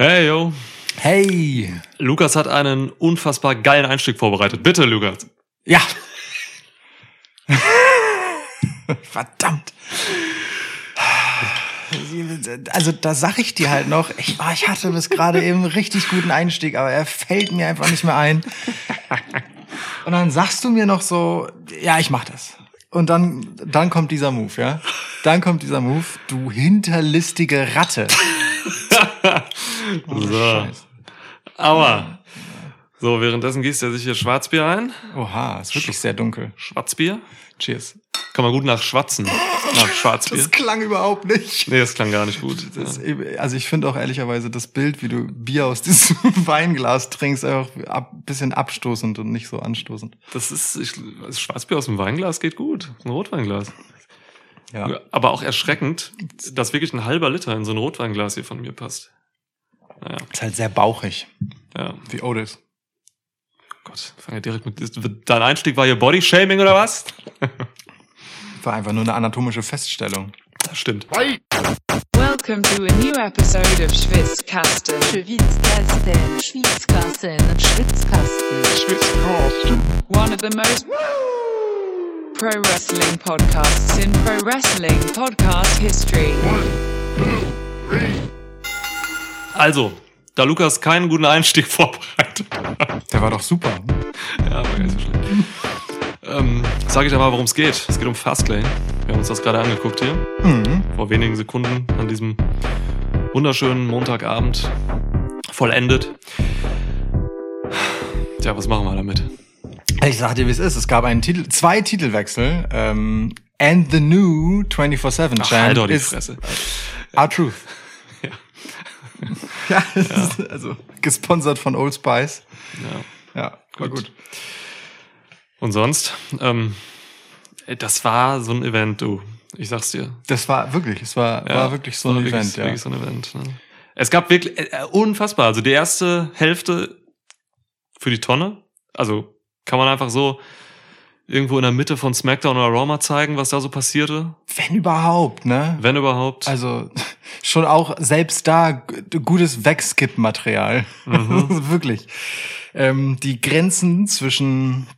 Hey, yo. Hey. Lukas hat einen unfassbar geilen Einstieg vorbereitet. Bitte, Lukas. Ja. Verdammt. Also da sag ich dir halt noch, ich, oh, ich hatte bis gerade eben einen richtig guten Einstieg, aber er fällt mir einfach nicht mehr ein. Und dann sagst du mir noch so, ja, ich mach das. Und dann, dann kommt dieser Move, ja? Dann kommt dieser Move, du hinterlistige Ratte. Oh, so. Aua. So, währenddessen gießt er sich hier Schwarzbier ein. Oha, ist wirklich sehr dunkel. Schwarzbier. Cheers. Kann man gut nach Schwatzen. Nach Schwarzbier. Das klang überhaupt nicht. Nee, das klang gar nicht gut. Das, also ich finde auch ehrlicherweise das Bild, wie du Bier aus diesem Weinglas trinkst, einfach ab, bisschen abstoßend und nicht so anstoßend. Das ist, ich, das Schwarzbier aus dem Weinglas geht gut. Ein Rotweinglas. Ja. Aber auch erschreckend, dass wirklich ein halber Liter in so ein Rotweinglas hier von mir passt. Naja. Ist halt sehr bauchig. Ja. Wie Otis. Gott, fange ja direkt mit. Dein Einstieg war hier Bodyshaming oder was? War einfach nur eine anatomische Feststellung. Das stimmt. Welcome to a new episode of Schwitzkasten. Schwitzkasten, Schwitzkasten, Schwitzkasten, Schwitzkasten. One of the most pro wrestling podcasts in pro wrestling podcast history. Also, da Lukas keinen guten Einstieg vorbereitet hat, Der war doch super. ja, war gar nicht so schlecht. Ähm, sage ich aber, worum es geht. Es geht um Fastlane. Wir haben uns das gerade angeguckt hier. Mhm. Vor wenigen Sekunden an diesem wunderschönen Montagabend vollendet. Tja, was machen wir damit? Ich sag dir, wie es ist. Es gab einen Titel, zwei Titelwechsel. Ähm, and the new 24-7 Ach, Champ halt doch die Fresse. R-Truth. Ja. Ja, es ist also gesponsert von Old Spice. Ja. Ja, war Gut. gut. Und sonst, ähm, das war so ein Event, du. Ich sag's dir. Das war wirklich, es war, Ja, war wirklich so ein war Event, wirklich, ja. Wirklich so ein Event. Ne? Es gab wirklich äh, äh, unfassbar. Also die erste Hälfte für die Tonne. Also kann man einfach so irgendwo in der Mitte von SmackDown oder Raw mal zeigen, was da so passierte, Wenn überhaupt, ne? wenn überhaupt. Also schon auch selbst da gutes Wegskip-Material. Mhm. Wirklich. Ähm, die Grenzen zwischen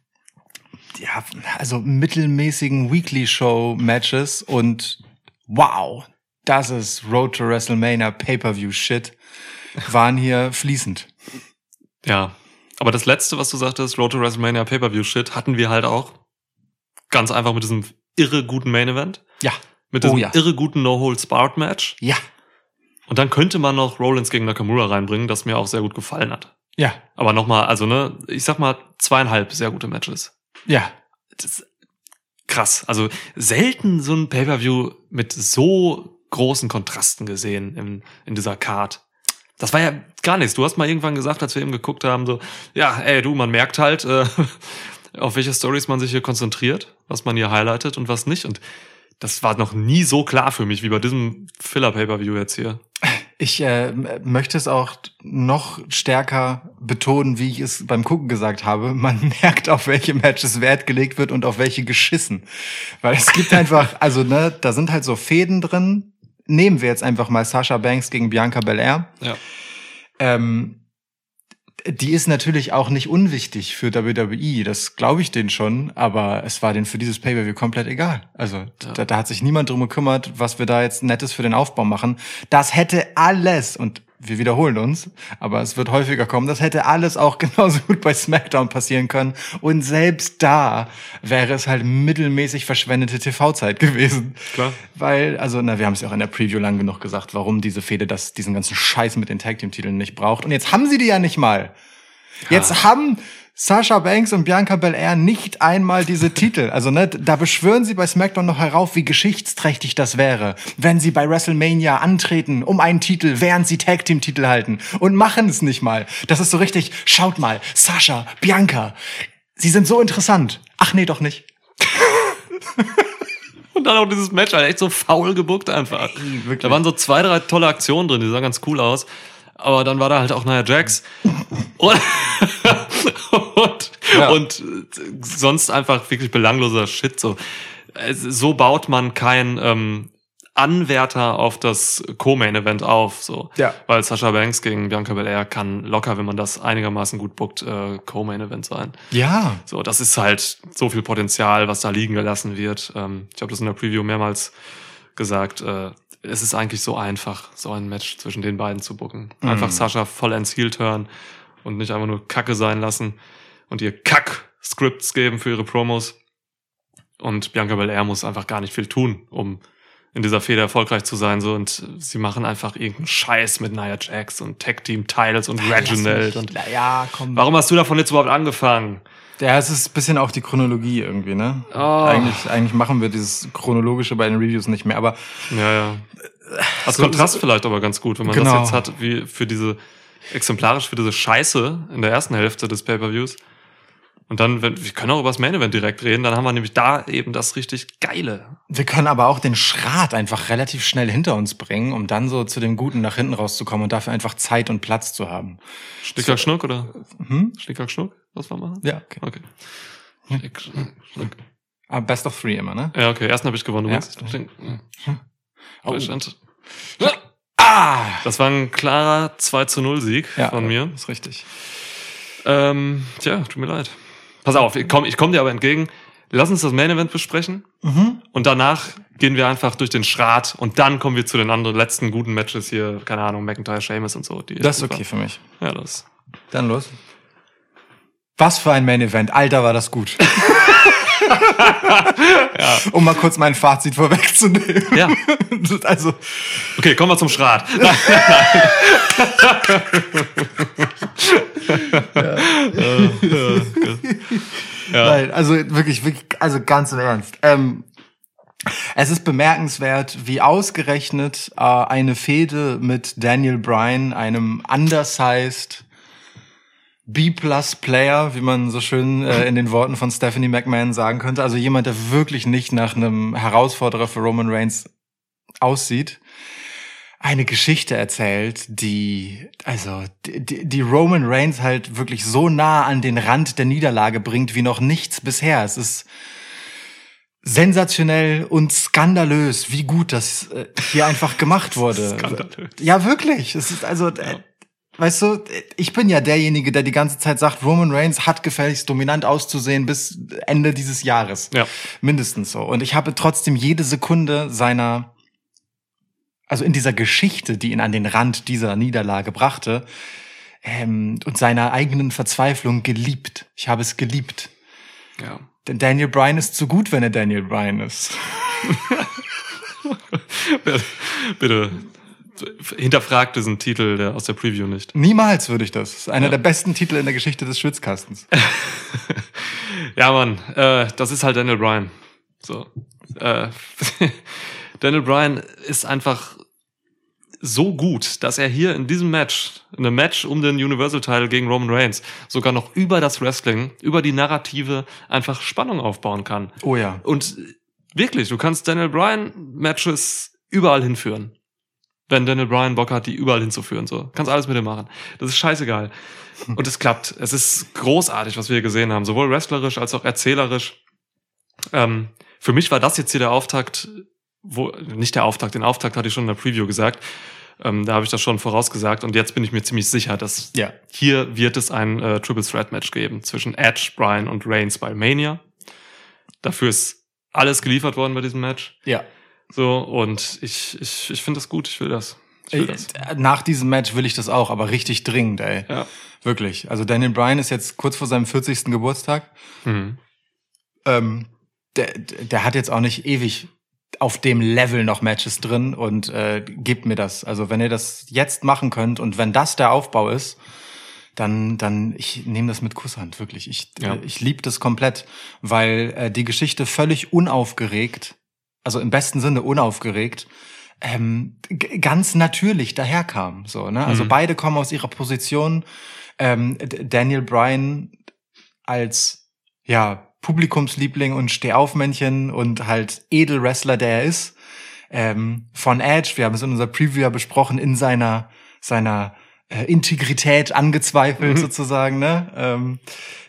ja, also mittelmäßigen Weekly Show Matches und wow, das ist Road to WrestleMania Pay-per-View Shit waren hier fließend. ja. Aber das letzte, was du sagtest, Road to WrestleMania Pay-Per-View Shit, hatten wir halt auch. Ganz einfach mit diesem irre guten Main Event. Ja. Mit Oh diesem ja. irre guten No-Holds-Barred-Match. Ja. Und dann könnte man noch Rollins gegen Nakamura reinbringen, das mir auch sehr gut gefallen hat. Ja. Aber nochmal, also ne, ich sag mal zweieinhalb sehr gute Matches. Ja. Das ist krass. Also selten so ein Pay-Per-View mit so großen Kontrasten gesehen in, in dieser Card. Das war ja gar nichts. Du hast mal irgendwann gesagt, als wir eben geguckt haben, so, ja, ey, du, man merkt halt, äh, auf welche Stories man sich hier konzentriert, was man hier highlightet und was nicht. Und das war noch nie so klar für mich wie bei diesem Filler-Pay-Per-View jetzt hier. Ich äh, möchte es auch noch stärker betonen, wie ich es beim Gucken gesagt habe. Man merkt, auf welche Matches Wert gelegt wird und auf welche geschissen. Weil es gibt einfach, also ne, da sind halt so Fäden drin. Nehmen wir jetzt einfach mal Sasha Banks gegen Bianca Belair. Ja. Ähm, die ist natürlich auch nicht unwichtig für WWE, das glaube ich denen schon, aber es war denen für dieses Pay-Per-View komplett egal. Also Ja. da, da hat sich niemand drum gekümmert, was wir da jetzt Nettes für den Aufbau machen. Das hätte alles, und wir wiederholen uns, aber es wird häufiger kommen, das hätte alles auch genauso gut bei SmackDown passieren können. Und selbst da wäre es halt mittelmäßig verschwendete TV-Zeit gewesen. Klar. Weil, also, na, wir haben es ja auch in der Preview lang genug gesagt, warum diese Fehde das, diesen ganzen Scheiß mit den Tag Team Titeln nicht braucht. Und jetzt haben sie die ja nicht mal. Jetzt haben Sasha Banks und Bianca Belair nicht einmal diese Titel. Also, ne, da beschwören sie bei SmackDown noch herauf, wie geschichtsträchtig das wäre, wenn sie bei WrestleMania antreten um einen Titel, während sie Tag Team Titel halten und machen es nicht mal. Das ist so richtig, schaut mal, Sasha, Bianca, sie sind so interessant. Ach nee, doch nicht. Und dann auch dieses Match, halt echt so faul gebuckt einfach. wirklich. Da waren so zwei, drei tolle Aktionen drin, die sahen ganz cool aus. Aber dann war da halt auch Nia Jax. Und, und, Ja. und sonst einfach wirklich belangloser Shit. So, Es- so baut man kein ähm, Anwärter auf das Co-Main-Event auf, so. Ja. Weil Sasha Banks gegen Bianca Belair kann locker, wenn man das einigermaßen gut bookt, äh, Co-Main-Event sein. Ja. So, das ist halt so viel Potenzial, was da liegen gelassen wird. Ähm, ich habe das in der Preview mehrmals gesagt. Äh, es ist eigentlich so einfach, so ein Match zwischen den beiden zu. Einfach Mhm. Sascha voll ins Heel turn und nicht einfach nur Kacke sein lassen und ihr Kack-Scripts geben für ihre Promos. Und Bianca Belair muss einfach gar nicht viel tun, um in dieser Fehde erfolgreich zu sein. So und sie machen einfach irgendeinen Scheiß mit Nia Jax und Tag Team Titles und Reginald. Und ja, komm. warum hast du davon jetzt überhaupt angefangen? Ja, es ist ein bisschen auch die Chronologie irgendwie, ne? Oh. Eigentlich, eigentlich machen wir dieses Chronologische bei den Reviews nicht mehr, aber Ja, ja. Als So- Kontrast vielleicht aber ganz gut, wenn man Genau. das jetzt hat, wie für diese, exemplarisch für diese Scheiße in der ersten Hälfte des Pay-Per-Views. Und dann, wenn, wir können auch über das Main Event direkt reden, dann haben wir nämlich da eben das richtig Geile. wir können aber auch den Schrat einfach relativ schnell hinter uns bringen, um dann so zu dem Guten nach hinten rauszukommen und dafür einfach Zeit und Platz zu haben. Schnicker Schnuck oder? Hm? Schnicker Schnuck? Was wir machen? Ja, okay. Okay. Schnick, Schnuck, Schnuck. Aber Best of Three immer, ne? Ja, okay. Ersten habe ich gewonnen. Du Ja. meinst? Schnick- Oh. Deutschland. Ah! Das war ein klarer 2 zu 0 Sieg Ja, von mir. Ist richtig. Ähm, tja, tut mir leid. Pass auf, ich komme ich komm dir aber entgegen. Lass uns das Main Event besprechen. Mhm. Und danach gehen wir einfach durch den Schrat und dann kommen wir zu den anderen letzten guten Matches hier, keine Ahnung, McIntyre, Sheamus und so. Das ist okay für mich. Ja, das. Dann los. Was für ein Main Event. Alter, war das gut. Um mal kurz mein Fazit vorwegzunehmen. Ja. Also, Okay, kommen wir zum Schrat. Ja. Nein, also wirklich, wirklich, also ganz im Ernst. Ähm, es ist bemerkenswert, wie ausgerechnet äh, eine Fehde mit Daniel Bryan, einem undersized B-Plus-Player, wie man so schön äh, in den Worten von Stephanie McMahon sagen könnte, also jemand, der wirklich nicht nach einem Herausforderer für Roman Reigns aussieht, eine Geschichte erzählt, die, also, die, die Roman Reigns halt wirklich so nah an den Rand der Niederlage bringt wie noch nichts bisher. Es ist sensationell und skandalös, wie gut das äh, hier einfach gemacht wurde. Skandalös. Ja, wirklich. Es ist also, äh, weißt du, ich bin ja derjenige, der die ganze Zeit sagt, Roman Reigns hat gefälligst dominant auszusehen bis Ende dieses Jahres. Ja. Mindestens so. Und ich habe trotzdem jede Sekunde seiner, also in dieser Geschichte, die ihn an den Rand dieser Niederlage brachte, ähm, und seiner eigenen Verzweiflung geliebt. Ich habe es geliebt. ja. Denn Daniel Bryan ist zu gut, wenn er Daniel Bryan ist. Bitte hinterfragt diesen Titel der, aus der Preview nicht. Niemals würde ich das. das ist einer Ja. der besten Titel in der Geschichte des Schwitzkastens. Ja, Mann, äh, das ist halt Daniel Bryan. So. Äh, Daniel Bryan ist einfach so gut, dass er hier in diesem Match, in einem Match um den Universal-Title gegen Roman Reigns, sogar noch über das Wrestling, über die Narrative einfach Spannung aufbauen kann. Oh ja. Und wirklich, du kannst Daniel Bryan Matches überall hinführen. Wenn Daniel Bryan Bock hat, die überall hinzuführen, so. Kannst alles mit ihm machen. Das ist scheißegal. Und es klappt. Es ist großartig, was wir hier gesehen haben. Sowohl wrestlerisch als auch erzählerisch. Ähm, für mich war das jetzt hier der Auftakt, wo, nicht der Auftakt, den Auftakt hatte ich schon in der Preview gesagt. Ähm, da habe ich das schon vorausgesagt und jetzt bin ich mir ziemlich sicher, dass Ja. hier wird es ein äh, Triple Threat Match geben zwischen Edge, Bryan und Reigns bei Mania. Dafür ist alles geliefert worden bei diesem Match. Ja. So, und ich, ich, ich finde das gut, ich will das. Ich will das. Äh, Nach diesem Match will ich das auch, aber richtig dringend, ey. Ja. Wirklich. Also Daniel Bryan ist jetzt kurz vor seinem 40. Geburtstag. Mhm. Ähm, der, der hat jetzt auch nicht ewig auf dem Level noch Matches drin und äh, gebt mir das. Also wenn ihr das jetzt machen könnt und wenn das der Aufbau ist, dann, dann ich nehme das mit Kusshand, wirklich. Ich, Ja. äh, ich liebe das komplett, weil äh, die Geschichte völlig unaufgeregt, also im besten Sinne unaufgeregt, ähm, ganz natürlich daherkam. So, ne? Also Mhm. beide kommen aus ihrer Position. Ähm, Daniel Bryan als ja Publikumsliebling und Stehaufmännchen und halt Edelwrestler, der er ist. Ähm, von Edge, wir haben es in unserer Preview ja besprochen, in seiner seiner Integrität angezweifelt Mhm. sozusagen, ne? Ähm,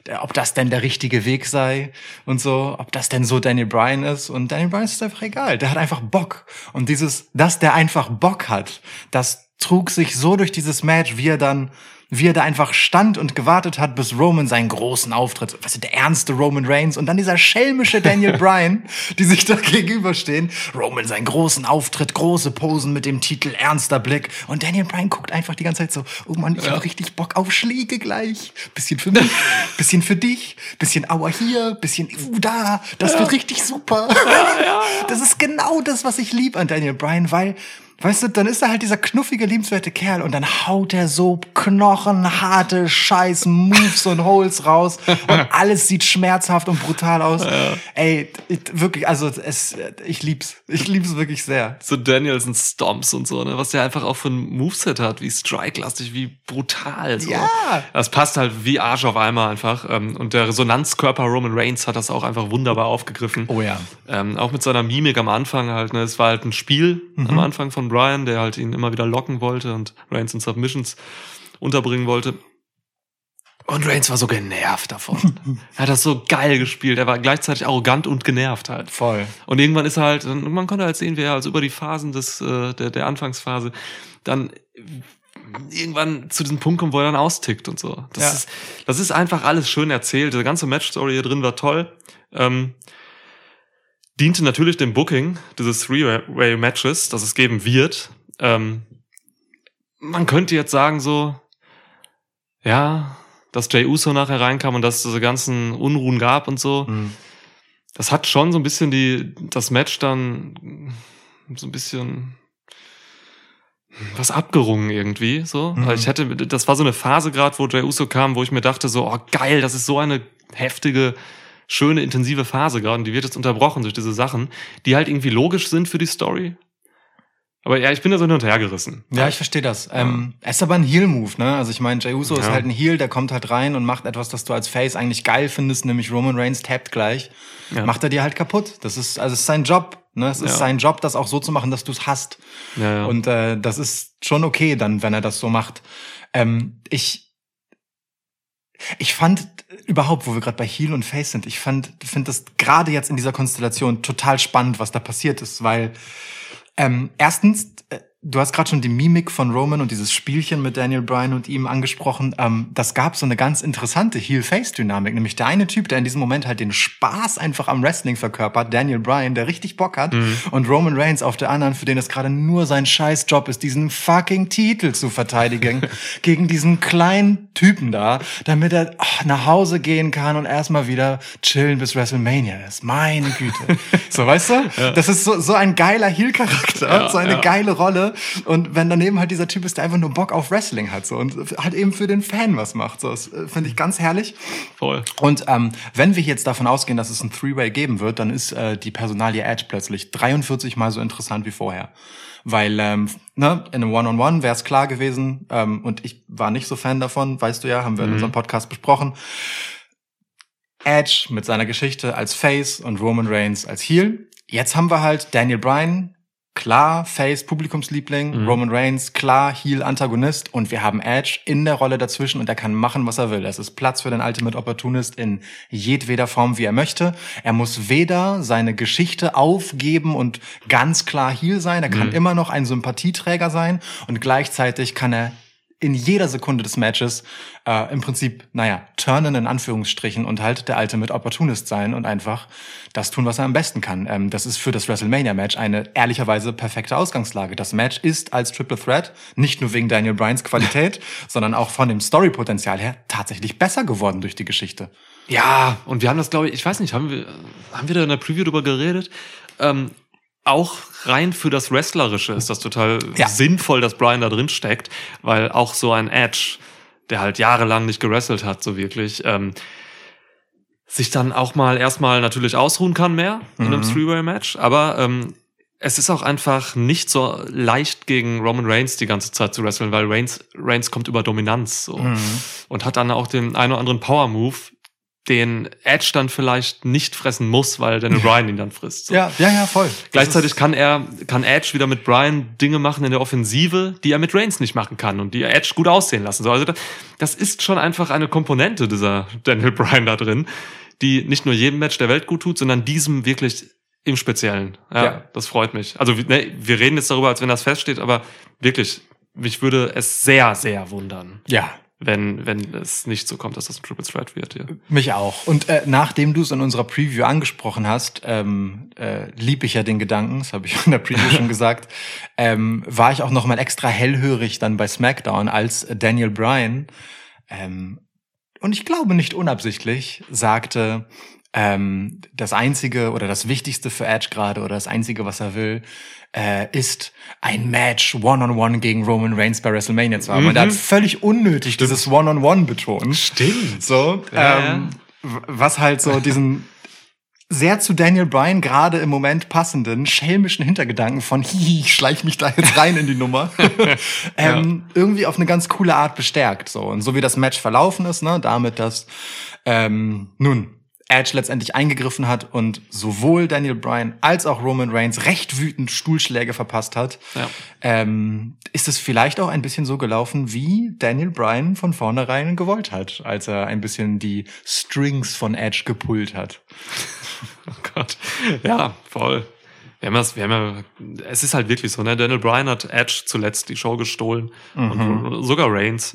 der, ob das denn der richtige Weg sei und so, ob das denn so Daniel Bryan ist. Und Daniel Bryan ist einfach egal. Der hat einfach Bock. Und dieses, dass der einfach Bock hat, das trug sich so durch dieses Match, wie er dann, wie er da einfach stand und gewartet hat, bis Roman seinen großen Auftritt, was ist der ernste Roman Reigns und dann dieser schelmische Daniel Bryan, die sich da gegenüberstehen. Roman seinen großen Auftritt, große Posen mit dem Titel, ernster Blick und Daniel Bryan guckt einfach die ganze Zeit so, oh Mann, ich hab richtig Bock auf Schläge gleich. Bisschen für mich, bisschen für dich, bisschen Aua hier, bisschen uh, da. Das wird richtig super. Das ist genau das, was ich lieb an Daniel Bryan, weil Weißt du, dann ist er halt dieser knuffige, liebenswerte Kerl und dann haut er so knochenharte scheiß Moves und Holes raus und alles sieht schmerzhaft und brutal aus. Ey, ich, wirklich, also es, ich lieb's. Ich lieb's wirklich sehr. So Danielson Stomps und so, ne? Was der einfach auch für ein Moveset hat, wie Strike-lastig, wie brutal. So. Ja. Das passt halt wie Arsch auf einmal einfach. Ähm, Und der Resonanzkörper Roman Reigns hat das auch einfach wunderbar aufgegriffen. Oh ja. Ähm, auch mit seiner Mimik am Anfang halt, ne? Es war halt ein Spiel Mhm. am Anfang von Brian, der halt ihn immer wieder locken wollte und Reigns in Submissions unterbringen wollte. Und Reigns war so genervt davon. er hat das so geil gespielt. Er war gleichzeitig arrogant und genervt halt. Voll. Und irgendwann ist er halt, man konnte halt sehen, wie er also über die Phasen des, äh, der, der Anfangsphase dann irgendwann zu diesem Punkt kommt, wo er dann austickt und so. Das, Ja. ist, das ist einfach alles schön erzählt. Die ganze Matchstory hier drin war toll. Ähm, diente natürlich dem Booking dieses Three-Way-Matches, das es geben wird. Ähm, man könnte jetzt sagen so, ja, dass Jay Uso nachher reinkam und dass es diese ganzen Unruhen gab und so Mhm. das hat schon so ein bisschen die, das Match dann so ein bisschen was abgerungen irgendwie, so. Mhm. Weil ich hätte, das war so eine Phase gerade, wo Jey Uso kam, wo ich mir dachte so, oh geil, das ist so eine heftige, schöne, intensive Phase gerade und die wird jetzt unterbrochen durch diese Sachen, die halt irgendwie logisch sind für die Story. Aber ja, ich bin da so hin und her gerissen. Ja, ich verstehe das. Ähm, es ist aber ein Heel-Move, ne? Also ich meine, Jey Uso ist Ja. halt ein Heel, der kommt halt rein und macht etwas, das du als Face eigentlich geil findest, nämlich Roman Reigns tappt gleich. Ja. Macht er dir halt kaputt. Das ist, also es ist sein Job, ne? Es ist Ja. sein Job, das auch so zu machen, dass du es hast. Ja, ja. Und äh, das ist schon okay dann, wenn er das so macht. Ähm, ich ich fand überhaupt, wo wir gerade bei Heel und Face sind, ich fand finde das gerade jetzt in dieser Konstellation total spannend, was da passiert ist, weil ähm, erstens, äh, du hast gerade schon die Mimik von Roman und dieses Spielchen mit Daniel Bryan und ihm angesprochen. Ähm, das gab so eine ganz interessante Heel-Face-Dynamik. Nämlich der eine Typ, der in diesem Moment halt den Spaß einfach am Wrestling verkörpert, Daniel Bryan, der richtig Bock hat. Und Roman Reigns auf der anderen, für den es gerade nur sein scheiß Job ist, diesen fucking Titel zu verteidigen. gegen diesen kleinen Typen da, damit er ach, nach Hause gehen kann und erstmal wieder chillen bis WrestleMania ist. Meine Güte. so, weißt du? Das ist so, so ein geiler Heel-Charakter, Ja, so eine ja. geile Rolle. Und wenn daneben halt dieser Typ ist, der einfach nur Bock auf Wrestling hat so und halt eben für den Fan was macht. So, das äh, finde ich ganz herrlich. Voll. Und ähm, wenn wir jetzt davon ausgehen, dass es ein Three-Way geben wird, dann ist äh, die Personalie Edge plötzlich 43 mal so interessant wie vorher. Weil ähm, ne, in einem One-on-One wäre es klar gewesen, ähm, und ich war nicht so Fan davon, weißt du ja, haben wir in Mhm. unserem Podcast besprochen. Edge mit seiner Geschichte als Face und Roman Reigns als Heel. Jetzt haben wir halt Daniel Bryan, klar Face Publikumsliebling, Mhm. Roman Reigns, klar Heel Antagonist und wir haben Edge in der Rolle dazwischen und er kann machen, was er will. Es ist Platz für den Ultimate Opportunist in jedweder Form, wie er möchte. Er muss weder seine Geschichte aufgeben und ganz klar Heel sein, er kann Mhm. immer noch ein Sympathieträger sein und gleichzeitig kann er in jeder Sekunde des Matches äh, im Prinzip, naja, turnen in Anführungsstrichen und halt der Ultimate Opportunist sein und einfach das tun, was er am besten kann. Ähm, das ist für das WrestleMania-Match eine ehrlicherweise perfekte Ausgangslage. Das Match ist als Triple Threat, nicht nur wegen Daniel Bryans Qualität, sondern auch von dem Story-Potenzial her tatsächlich besser geworden durch die Geschichte. Ja, und wir haben das, glaube ich, ich weiß nicht, haben wir, haben wir da in der Preview drüber geredet? Ähm, auch rein für das Wrestlerische ist das total Ja. sinnvoll, dass Brian da drin steckt, weil auch so ein Edge, der halt jahrelang nicht gewrestelt hat, so wirklich, ähm, sich dann auch mal erstmal natürlich ausruhen kann mehr in einem Mhm. Three-Way-Match, aber ähm, es ist auch einfach nicht so leicht gegen Roman Reigns die ganze Zeit zu wresteln, weil Reigns, Reigns kommt über Dominanz so und hat dann auch den einen oder anderen Power-Move, den Edge dann vielleicht nicht fressen muss, weil Daniel Bryan ihn dann frisst. So. Ja, ja, ja, voll. Gleichzeitig kann er, kann Edge wieder mit Bryan Dinge machen in der Offensive, die er mit Reigns nicht machen kann und die Edge gut aussehen lassen. So, also das, das ist schon einfach eine Komponente dieser Daniel Bryan da drin, die nicht nur jedem Match der Welt gut tut, sondern diesem wirklich im Speziellen. Ja, Ja. das freut mich. Also ne, wir reden jetzt darüber, als wenn das feststeht, aber wirklich, mich würde es sehr, sehr wundern, ja, wenn, wenn es nicht so kommt, dass das ein Triple Threat wird hier. Mich auch. Und äh, nachdem du es in unserer Preview angesprochen hast, ähm, äh, lieb ich ja den Gedanken, das habe ich in der Preview schon gesagt, ähm, war ich auch noch mal extra hellhörig dann bei SmackDown, als Daniel Bryan, ähm, und ich glaube nicht unabsichtlich, sagte, ähm, das Einzige oder das Wichtigste für Edge gerade oder das Einzige, was er will, äh, ist ein Match One-on-One gegen Roman Reigns bei WrestleMania zu haben. Und er hat völlig unnötig dieses One-on-One betont. Stimmt. So, Ja, ähm, was halt so diesen sehr zu Daniel Bryan gerade im Moment passenden schelmischen Hintergedanken von hihi, ich schleich mich da jetzt rein in die Nummer, ähm, irgendwie auf eine ganz coole Art bestärkt. So und so wie das Match verlaufen ist, ne, damit dass ähm, nun Edge letztendlich eingegriffen hat und sowohl Daniel Bryan als auch Roman Reigns recht wütend Stuhlschläge verpasst hat, Ja. ähm, ist es vielleicht auch ein bisschen so gelaufen, wie Daniel Bryan von vornherein gewollt hat, als er ein bisschen die Strings von Edge gepullt hat. Oh Gott. Ja, voll. Wir haben das, wir haben ja, es ist halt wirklich so, ne? Daniel Bryan hat Edge zuletzt die Show gestohlen und sogar Reigns.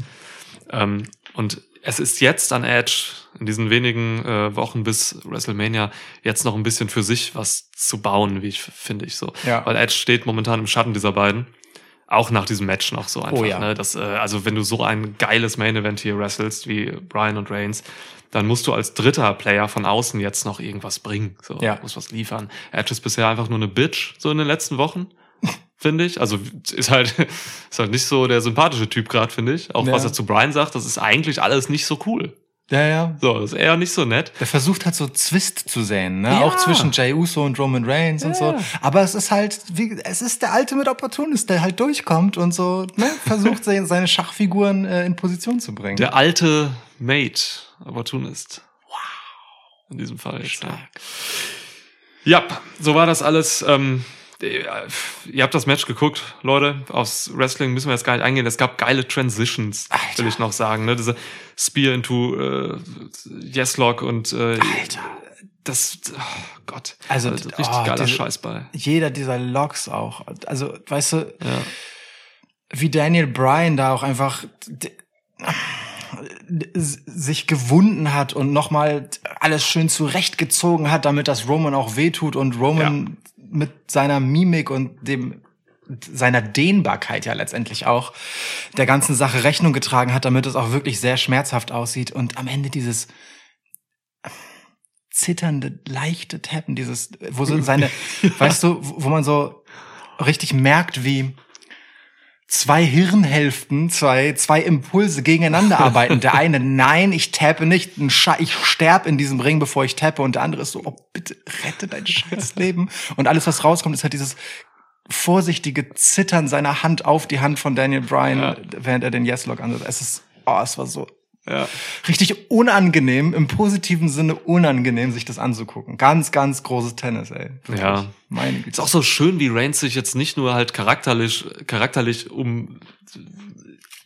Ähm, und es ist jetzt an Edge in diesen wenigen äh, Wochen bis WrestleMania jetzt noch ein bisschen für sich was zu bauen, wie ich finde ich so. Ja. Weil Edge steht momentan im Schatten dieser beiden. Auch nach diesem Match noch so einfach. Oh ja. ne? das, äh, also wenn du so ein geiles Main Event hier wrestelst wie Bryan und Reigns, dann musst du als dritter Player von außen jetzt noch irgendwas bringen. So, Ja. musst was liefern. Edge ist bisher einfach nur eine Bitch, so in den letzten Wochen, finde ich. Also ist halt, ist halt nicht so der sympathische Typ gerade, finde ich. Auch Ja. was er zu Brian sagt, das ist eigentlich alles nicht so cool. Ja, ja. So, das ist eher nicht so nett. Der versucht halt so Zwist zu säen, ne? Ja. Auch zwischen Jey Uso und Roman Reigns und so. Ja. Aber es ist halt, wie, es ist der Ultimate Opportunist, der halt durchkommt und so, ne? Versucht seine Schachfiguren äh, in Position zu bringen. Der alte Mate, Opportunist. Wow. In diesem Fall jetzt. Ja. ja, so war das alles. Ähm, ihr habt das Match geguckt, Leute. Aufs Wrestling müssen wir jetzt gar nicht eingehen. Es gab geile Transitions, Alter. will ich noch sagen. Ne? Diese Spear into äh, Yes-Lock und äh, Alter. das, oh Gott. Also, richtig oh, geiler diese- Scheiß bei. Jeder dieser Logs auch. Also, weißt du, Ja. wie Daniel Bryan da auch einfach sich gewunden hat und nochmal alles schön zurechtgezogen hat, damit das Roman auch wehtut und Roman mit seiner Mimik und dem seiner Dehnbarkeit ja letztendlich auch der ganzen Sache Rechnung getragen hat, damit es auch wirklich sehr schmerzhaft aussieht. Und am Ende dieses zitternde, leichte Tappen, dieses, wo so seine, weißt du, wo wo man so richtig merkt, wie zwei Hirnhälften, zwei, zwei Impulse gegeneinander arbeiten. Der eine, nein, ich tappe nicht, ich sterb in diesem Ring, bevor ich tappe. Und der andere ist so, oh, bitte rette dein scheiß Leben. Und alles, was rauskommt, ist halt dieses vorsichtige Zittern seiner Hand auf die Hand von Daniel Bryan, Ja. während er den Yes-Lock ansetzt. Es ist, oh, es war so Ja. richtig unangenehm, im positiven Sinne unangenehm, sich das anzugucken. Ganz, ganz großes Tennis, ey. Wirklich. Ja. Meine Güte. Ist auch so schön, wie Reigns sich jetzt nicht nur halt charakterlich, charakterlich um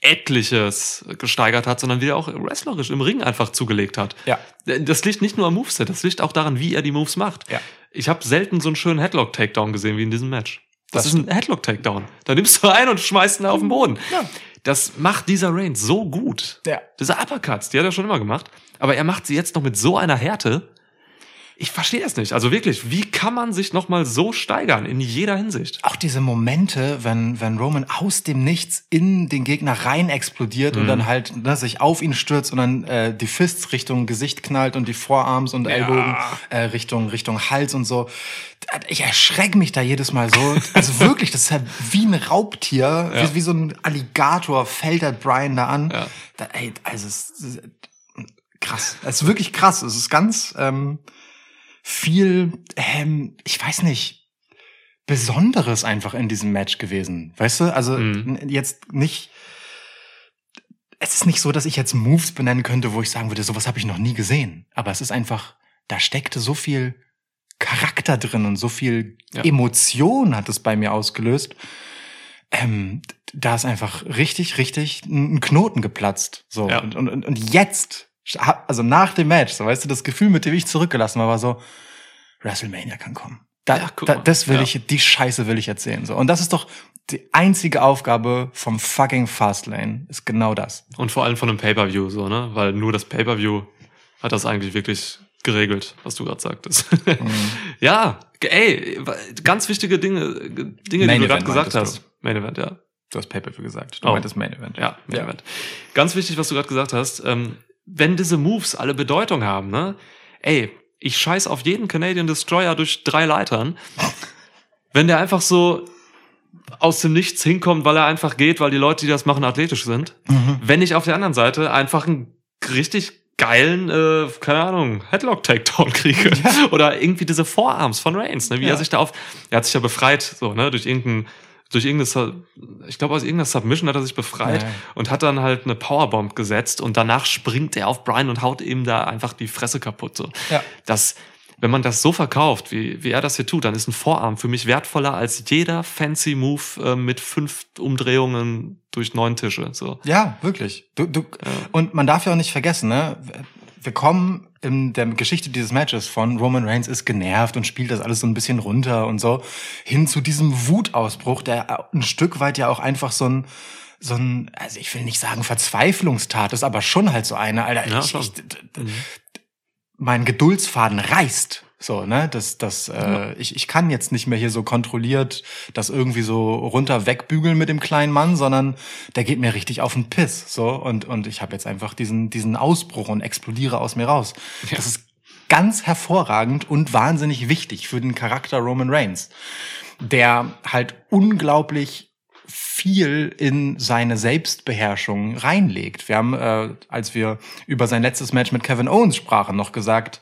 etliches gesteigert hat, sondern wie er auch wrestlerisch im Ring einfach zugelegt hat. Ja. Das liegt nicht nur am Moveset, das liegt auch daran, wie er die Moves macht. Ja. Ich habe selten so einen schönen Headlock-Takedown gesehen wie in diesem Match. Das, Das ist ein Headlock-Takedown. Da nimmst du ein und schmeißt ihn auf den Boden. Ja. Das macht dieser Reigns so gut. Ja. Diese Uppercuts, die hat er schon immer gemacht. Aber er macht sie jetzt noch mit so einer Härte. Ich verstehe es nicht. Also wirklich, wie kann man sich noch mal so steigern in jeder Hinsicht? Auch diese Momente, wenn, wenn Roman aus dem Nichts in den Gegner rein explodiert und dann halt ne, sich auf ihn stürzt und dann äh, die Fists Richtung Gesicht knallt und die Forearms und Ellbogen äh, Richtung, Richtung Hals und so. Ich erschrecke mich da jedes Mal so. Also wirklich, das ist ja wie ein Raubtier, wie, wie so ein Alligator fällt der Brian da an. Ja. Da, ey, also es ist krass. Es ist wirklich krass. Es ist ganz ähm, viel, ähm, ich weiß nicht, Besonderes einfach in diesem Match gewesen. Weißt du? Also Mhm. jetzt nicht. Es es ist nicht so, dass ich jetzt Moves benennen könnte, wo ich sagen würde, sowas habe ich noch nie gesehen. Aber es ist einfach, da steckte so viel Charakter drin und so viel Ja. Emotion hat es bei mir ausgelöst. Ähm, da ist einfach richtig, richtig ein Knoten geplatzt. So Ja. und, und, und jetzt, also nach dem Match, so weißt du, das Gefühl, mit dem ich zurückgelassen war, war so, WrestleMania kann kommen. Da, Ja, da, das will Ja. ich, die Scheiße will ich jetzt sehen. So und das ist doch die einzige Aufgabe vom fucking Fastlane ist genau das. Und vor allem von einem Pay-Per-View, so, ne? Weil nur das Pay-Per-View hat das eigentlich wirklich geregelt, was du gerade sagtest. ja, ey, ganz wichtige Dinge, Dinge, die Main du gerade gesagt hast. Main Event, ja. Du hast Pay-Per-View gesagt. Du Oh. meintest Main Event. Ja, Main Ja. Event. Ganz wichtig, was du gerade gesagt hast. Ähm, wenn diese Moves alle Bedeutung haben, ne? Ey, ich scheiß auf jeden Canadian Destroyer durch drei Leitern. wenn der einfach so aus dem Nichts hinkommt, weil er einfach geht, weil die Leute, die das machen, athletisch sind. Mhm. Wenn ich auf der anderen Seite einfach einen richtig geilen, äh, keine Ahnung, Headlock-Takedown kriege. Oder irgendwie diese Vorarms von Reigns, ne? wie Ja. er sich da auf, er hat sich ja befreit, so, ne, durch irgendein, durch irgendeine, ich glaube aus irgendeiner Submission hat er sich befreit Ja. und hat dann halt eine Powerbomb gesetzt und danach springt er auf Brian und haut ihm da einfach die Fresse kaputt, so. Ja. Das, wenn man das so verkauft, wie, wie er das hier tut, dann ist ein Vorarm für mich wertvoller als jeder fancy Move äh, mit fünf Umdrehungen durch neun Tische, so. Ja, wirklich. Du, du, Und man darf ja auch nicht vergessen, ne? Wir kommen in der Geschichte dieses Matches von Roman Reigns ist genervt und spielt das alles so ein bisschen runter und so hin zu diesem Wutausbruch, der ein Stück weit ja auch einfach so ein so ein, also ich will nicht sagen Verzweiflungstat ist, aber schon halt so eine, Alter, Ja, ich, ich, d- mein Geduldsfaden reißt. So, ne, das, das, äh, ich, ich kann jetzt nicht mehr hier so kontrolliert das irgendwie so runter wegbügeln mit dem kleinen Mann, sondern der geht mir richtig auf den Piss. So, und, und ich habe jetzt einfach diesen, diesen Ausbruch und explodiere aus mir raus. Ja. Das ist ganz hervorragend und wahnsinnig wichtig für den Charakter Roman Reigns, der halt unglaublich viel in seine Selbstbeherrschung reinlegt. Wir haben, äh, als wir über sein letztes Match mit Kevin Owens sprachen, noch gesagt,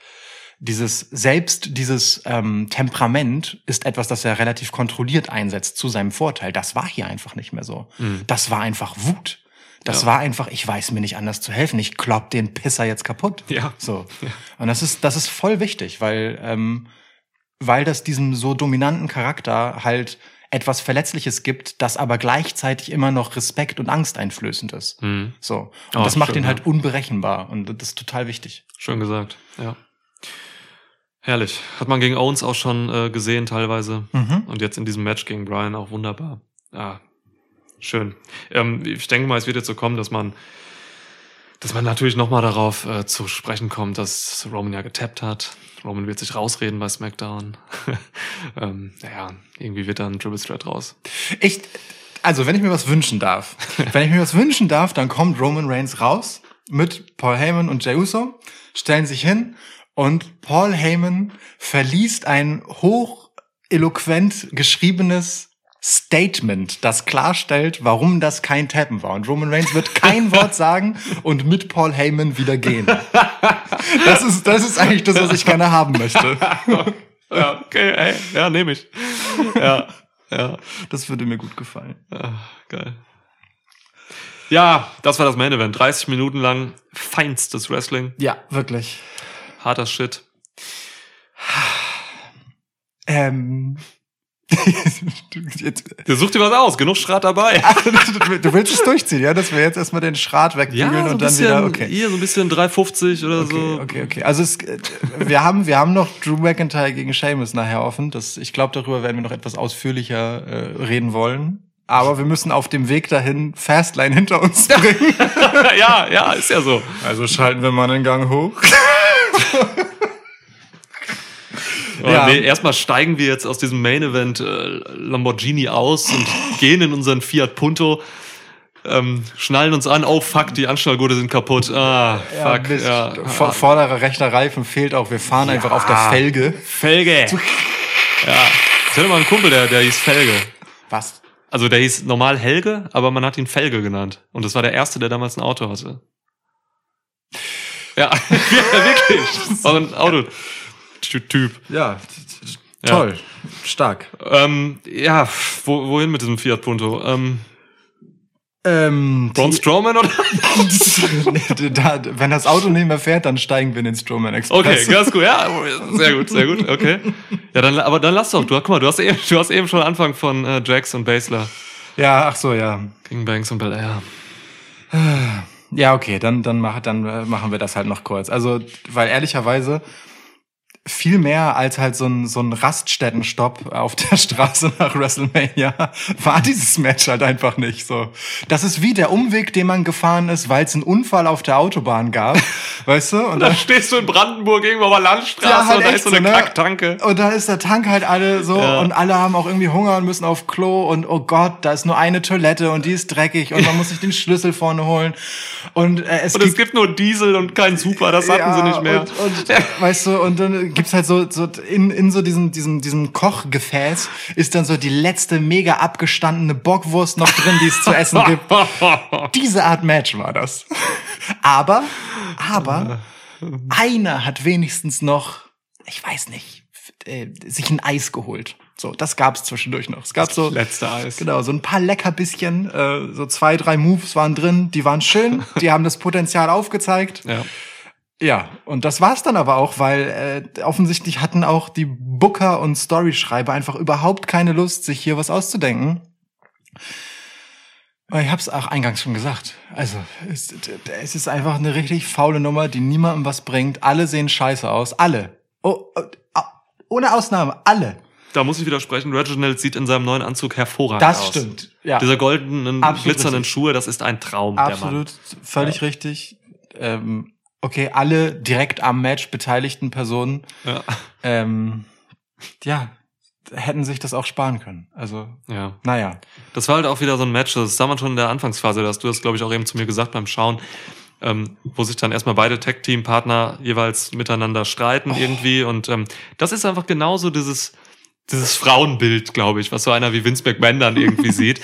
dieses selbst dieses ähm, Temperament ist etwas, das er relativ kontrolliert einsetzt zu seinem Vorteil. Das war hier einfach nicht mehr so. Das war einfach Wut. Das Ja. war einfach, ich weiß mir nicht anders zu helfen. Ich klopp den Pisser jetzt kaputt. Ja. So. Und das ist, das ist voll wichtig, weil, ähm, weil das diesem so dominanten Charakter halt etwas Verletzliches gibt, das aber gleichzeitig immer noch Respekt und Angst einflößend ist. Mhm. So. Und Oh, das macht schön, ihn halt ja. unberechenbar und das ist total wichtig. Schön gesagt, ja. Herrlich. Hat man gegen Owens auch schon äh, gesehen teilweise. Mhm. Und jetzt in diesem Match gegen Brian auch wunderbar. Ah, schön. Ähm, ich denke mal, es wird jetzt so kommen, dass man, dass man natürlich nochmal darauf äh, zu sprechen kommt, dass Roman ja getappt hat. Roman wird sich rausreden bei SmackDown. ähm, naja, irgendwie wird dann ein Triple Threat raus. Ich, also wenn ich mir was wünschen darf, wenn ich mir was wünschen darf, dann kommt Roman Reigns raus mit Paul Heyman und Jey Uso, stellen sich hin und Paul Heyman verliest ein hoch eloquent geschriebenes Statement, das klarstellt, warum das kein Tappen war. Und Roman Reigns wird kein Wort sagen und mit Paul Heyman wieder gehen. Das ist, das ist eigentlich das, was ich gerne haben möchte. Ja, okay, ey, ja, nehme ich. Ja, ja. Das würde mir gut gefallen. Ah, geil. Ja, das war das Main Event. 30 Minuten lang feinstes Wrestling. Ja, wirklich. Harter Shit. Ähm. du, jetzt, Ihr sucht dir was aus. Genug Schrat dabei. du willst es durchziehen, ja? Dass wir jetzt erstmal den Schrat wegbügeln so ein und dann bisschen, wieder, okay. hier so ein bisschen 350 oder Okay, so. okay, okay. Also es, äh, wir haben, wir haben noch Drew McIntyre gegen Sheamus nachher offen. Das, ich glaube, darüber werden wir noch etwas ausführlicher äh, reden wollen. Aber wir müssen auf dem Weg dahin Fastline hinter uns bringen. ja, ja, ist ja so. Also schalten wir mal den Gang hoch. Aber Ja. Nee, erstmal steigen wir jetzt aus diesem Main Event äh, Lamborghini aus und gehen in unseren Fiat Punto. Ähm, schnallen uns an, oh fuck, die Anschnallgurte sind kaputt. Ah, fuck. Mist. Ja, Vor, vorderer rechter Reifen fehlt auch. Wir fahren einfach auf der Felge. Felge. Ja. Ich hatte mal einen Kumpel, der, der hieß Felge. Was? Also der hieß normal Helge, aber man hat ihn Felge genannt. Und das war der Erste, der damals ein Auto hatte. Ja, ja wirklich. War ein Autotyp. Ja, Ja. toll. Stark. Ähm, ja, wo, wohin mit diesem Fiat Punto? Ähm, Ähm, Braun Strowman oder? da, wenn das Auto nicht mehr fährt, dann steigen wir in den Strowman Express. Okay, ganz gut. Ja, sehr gut, sehr gut. Okay. Ja, dann, aber dann lass doch. Du, guck mal, du hast eben, du hast eben schon Anfang von äh, Jax und Basler Ja, ach so, ja. gegen Banks und Belair. Ja, okay, dann, dann, mach, dann äh, machen wir das halt noch kurz. Also, weil ehrlicherweise viel mehr als halt so ein, so ein Raststättenstopp auf der Straße nach WrestleMania war dieses Match halt einfach nicht so. Das ist wie der Umweg, den man gefahren ist, weil es einen Unfall auf der Autobahn gab, weißt du? Und Da dann, stehst du in Brandenburg irgendwo auf der Landstraße und da ist so eine ne? Kacktanke. Und da ist der Tank halt alle so Ja. und alle haben auch irgendwie Hunger und müssen auf Klo und oh Gott, da ist nur eine Toilette und die ist dreckig und man muss sich den Schlüssel vorne holen. Und äh, es Und es gibt gibt nur Diesel und kein Super, das hatten sie nicht mehr. Und, und weißt du, und dann gibt's halt so, so in, in so diesem, diesem, diesem Kochgefäß ist dann so die letzte mega abgestandene Bockwurst noch drin, die es zu essen gibt. Diese Art Match war das. Aber, aber, einer hat wenigstens noch, ich weiß nicht, äh, sich ein Eis geholt. So, das gab's zwischendurch noch. Es gab so, Letzte Eis. Genau, so ein paar Leckerbisschen, äh, so zwei, drei Moves waren drin, die waren schön, die haben das Potenzial aufgezeigt. Ja. Ja, und das war's dann aber auch, weil äh, offensichtlich hatten auch die Booker und Storyschreiber einfach überhaupt keine Lust, sich hier was auszudenken. Ich hab's auch eingangs schon gesagt. Also, es, es ist einfach eine richtig faule Nummer, die niemandem was bringt. Alle sehen scheiße aus. Alle. Oh, oh, oh, ohne Ausnahme. Alle. Da muss ich widersprechen. Reginald sieht in seinem neuen Anzug hervorragend Das aus. stimmt. Ja. Dieser goldenen, Absolut glitzernden richtig. Schuhe, das ist ein Traum, der Mann. Absolut, völlig richtig. Ähm, okay, alle direkt am Match beteiligten Personen, Ja. ähm, ja, hätten sich das auch sparen können. Also, ja. naja. Das war halt auch wieder so ein Match, das sah man schon in der Anfangsphase, da hast du das, glaube ich, auch eben zu mir gesagt beim Schauen, ähm, wo sich dann erstmal beide Tag-Team-Partner jeweils miteinander streiten irgendwie. Und ähm, das ist einfach genauso dieses, dieses Frauenbild, glaube ich, was so einer wie Vince McMahon dann irgendwie sieht.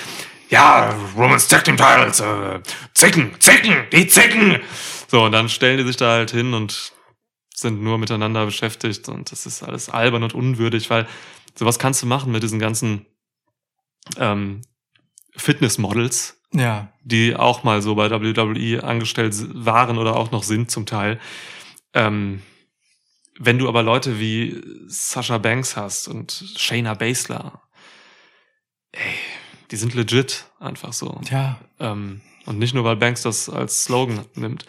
Ja, Romans Tag Team Titles, äh, Zicken, Zicken, die Zicken. So, und dann stellen die sich da halt hin und sind nur miteinander beschäftigt und das ist alles albern und unwürdig, weil sowas kannst du machen mit diesen ganzen ähm, Fitnessmodels, Ja. die auch mal so bei WWE angestellt waren oder auch noch sind zum Teil. Ähm, wenn du aber Leute wie Sasha Banks hast und Shayna Baszler, ey, die sind legit einfach so. Ja. Ähm, und nicht nur, weil Banks das als Slogan nimmt.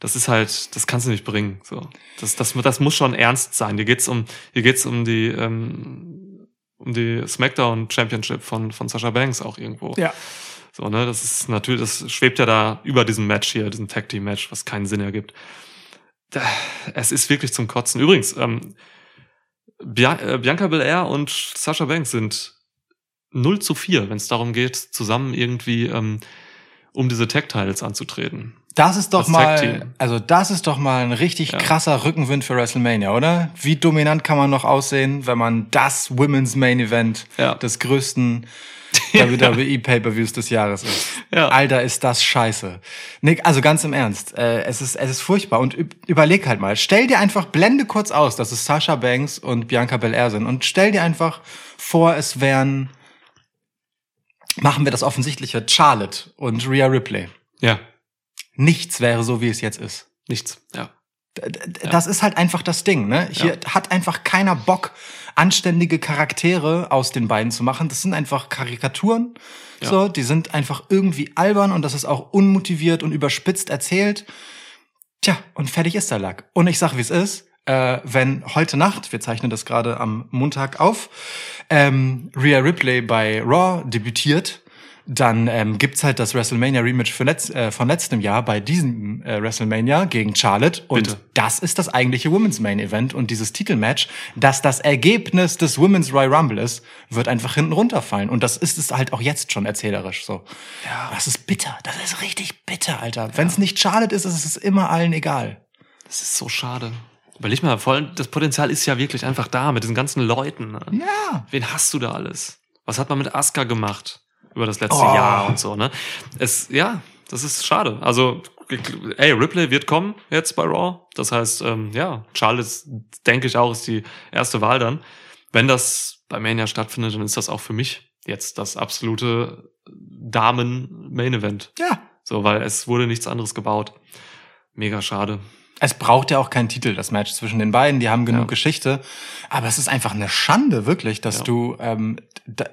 Das ist halt, das kannst du nicht bringen. So, das, das, das muss schon ernst sein. Hier geht's um, hier geht's um die, ähm, um die SmackDown Championship von von Sasha Banks auch irgendwo. Ja. So, ne, das ist natürlich, das schwebt ja da über diesem Match hier, diesem Tag Team Match, was keinen Sinn ergibt. Es ist wirklich zum Kotzen. Übrigens, ähm, äh, Bianca Belair und Sasha Banks sind 0 zu 4, wenn es darum geht, zusammen irgendwie ähm, um diese Tag-Titles anzutreten. Das ist doch Das mal, also das ist doch mal ein richtig Ja. krasser Rückenwind für WrestleMania, oder? Wie dominant kann man noch aussehen, wenn man das Women's Main Event Ja. des größten WWE Pay-per-Views des Jahres ist? Ja. Alter, ist das scheiße. Nick, also ganz im Ernst, äh, es ist es ist furchtbar und üb- überleg halt mal, stell dir einfach blende kurz aus, dass es Sasha Banks und Bianca Belair sind und stell dir einfach vor, es wären machen wir das offensichtliche Charlotte und Rhea Ripley. Ja, Nichts wäre so, wie es jetzt ist. nichts. Ja. Das ist halt einfach das Ding, ne? Hier hat einfach keiner Bock, anständige Charaktere aus den beiden zu machen. Das sind einfach Karikaturen. Ja. So, die sind einfach irgendwie albern und das ist auch unmotiviert und überspitzt erzählt. Tja, und fertig ist der Lack. Und ich sag, wie es ist. Äh, wenn heute Nacht, wir zeichnen das gerade am Montag auf, ähm, Rhea Ripley bei Raw debütiert, dann ähm, gibt's halt das WrestleMania Rematch für letz äh, von letztem Jahr bei diesem äh, WrestleMania gegen Charlotte. Und Bitte. das ist das eigentliche Women's Main Event. Und dieses Titelmatch, das das Ergebnis des Women's Royal Rumble ist, wird einfach hinten runterfallen. Und das ist es halt auch jetzt schon erzählerisch so. Ja. Das ist bitter. Das ist richtig bitter, Alter. Wenn es nicht Charlotte ist, ist es immer allen egal. Das ist so schade. Überleg mal, vor allem das Potenzial ist ja wirklich einfach da mit diesen ganzen Leuten. Ne? Ja. Wen hast du da alles? Was hat man mit Asuka gemacht über das letzte Oh. Jahr und so, ne? Es, ja, das ist schade. Also, ey, Ripley wird kommen jetzt bei Raw. Das heißt, ähm, ja, Charlotte, denke ich auch, ist die erste Wahl dann. Wenn das bei Mania stattfindet, dann ist das auch für mich jetzt das absolute Damen-Main-Event. Ja. So, weil es wurde nichts anderes gebaut. Mega schade. Es braucht ja auch keinen Titel, das Match zwischen den beiden. Die haben genug Ja. Geschichte. Aber es ist einfach eine Schande, wirklich, dass Ja. du ähm,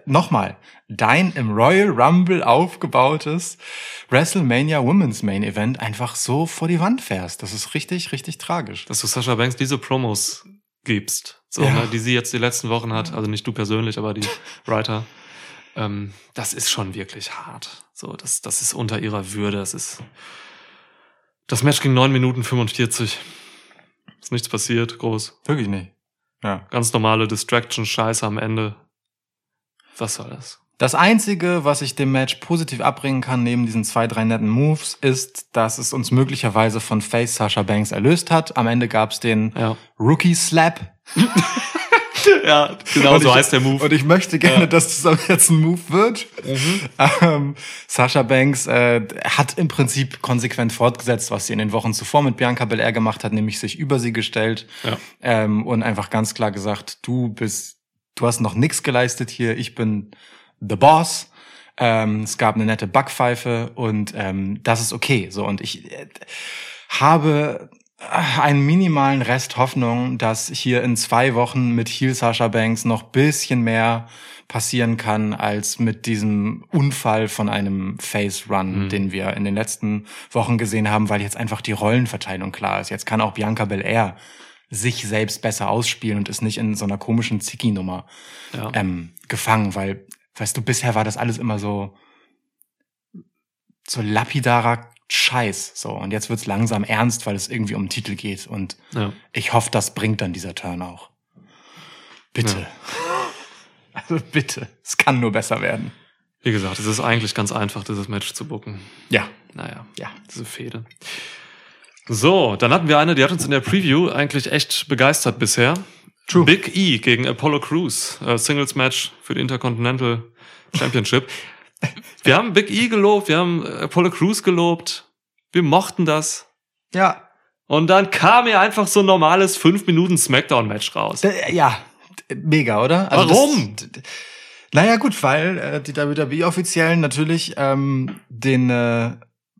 nochmal dein im Royal Rumble aufgebautes WrestleMania Women's Main Event einfach so vor die Wand fährst. Das ist richtig, richtig tragisch. Dass du Sascha Banks diese Promos gibst, so, Ja. ne, die sie jetzt die letzten Wochen hat, also nicht du persönlich, aber die Writer. Ähm, das ist schon wirklich hart. So, das, das ist unter ihrer Würde. Das ist. Das Match ging 9 Minuten 45. Ist nichts passiert, groß. Wirklich nicht. Ja. Ganz normale Distraction-Scheiße am Ende. Was soll das? Das Einzige, was ich dem Match positiv abbringen kann, neben diesen zwei, drei netten Moves, ist, dass es uns möglicherweise von Face Sasha Banks erlöst hat. Am Ende gab's den Ja. Rookie Slap. ja, genau Und so ich- heißt der Move. Und ich möchte gerne, Ja. dass das jetzt ein Move wird. Ähm, Sasha Banks äh, hat im Prinzip konsequent fortgesetzt, was sie in den Wochen zuvor mit Bianca Belair gemacht hat, nämlich sich über sie gestellt Ja. ähm, und einfach ganz klar gesagt, du bist, du hast noch nichts geleistet hier, ich bin the Boss. Ähm, es gab eine nette Backpfeife und ähm, das ist okay. So und ich äh, habe einen minimalen Rest Hoffnung, dass hier in zwei Wochen mit Heel Sasha Banks noch bisschen mehr passieren kann als mit diesem Unfall von einem Face Run, Mhm. den wir in den letzten Wochen gesehen haben, weil jetzt einfach die Rollenverteilung klar ist. Jetzt kann auch Bianca Belair sich selbst besser ausspielen und ist nicht in so einer komischen Zicki-Nummer Ja. ähm, gefangen, weil, weißt du, bisher war das alles immer so, so lapidarer Scheiß, so. Und jetzt wird's langsam ernst, weil es irgendwie um den Titel geht. Und ja. ich hoffe, das bringt dann dieser Turn auch. Bitte. Ja. Also bitte. Es kann nur besser werden. Wie gesagt, es ist eigentlich ganz einfach, dieses Match zu bucken. Ja. Naja, Ja. diese Fehde. So, dann hatten wir eine, die hat uns in der Preview eigentlich echt begeistert bisher. True. Big E gegen Apollo Crews. Äh, Singles Match für die Intercontinental Championship. Wir haben Big E gelobt, wir haben Apollo Crews gelobt. Wir mochten das. Ja. Und dann kam mir einfach so ein normales 5 Minuten Smackdown-Match raus. D- Ja. Mega, oder? Also Warum? Das, naja, gut, weil äh, die WWE-Offiziellen natürlich ähm, den äh,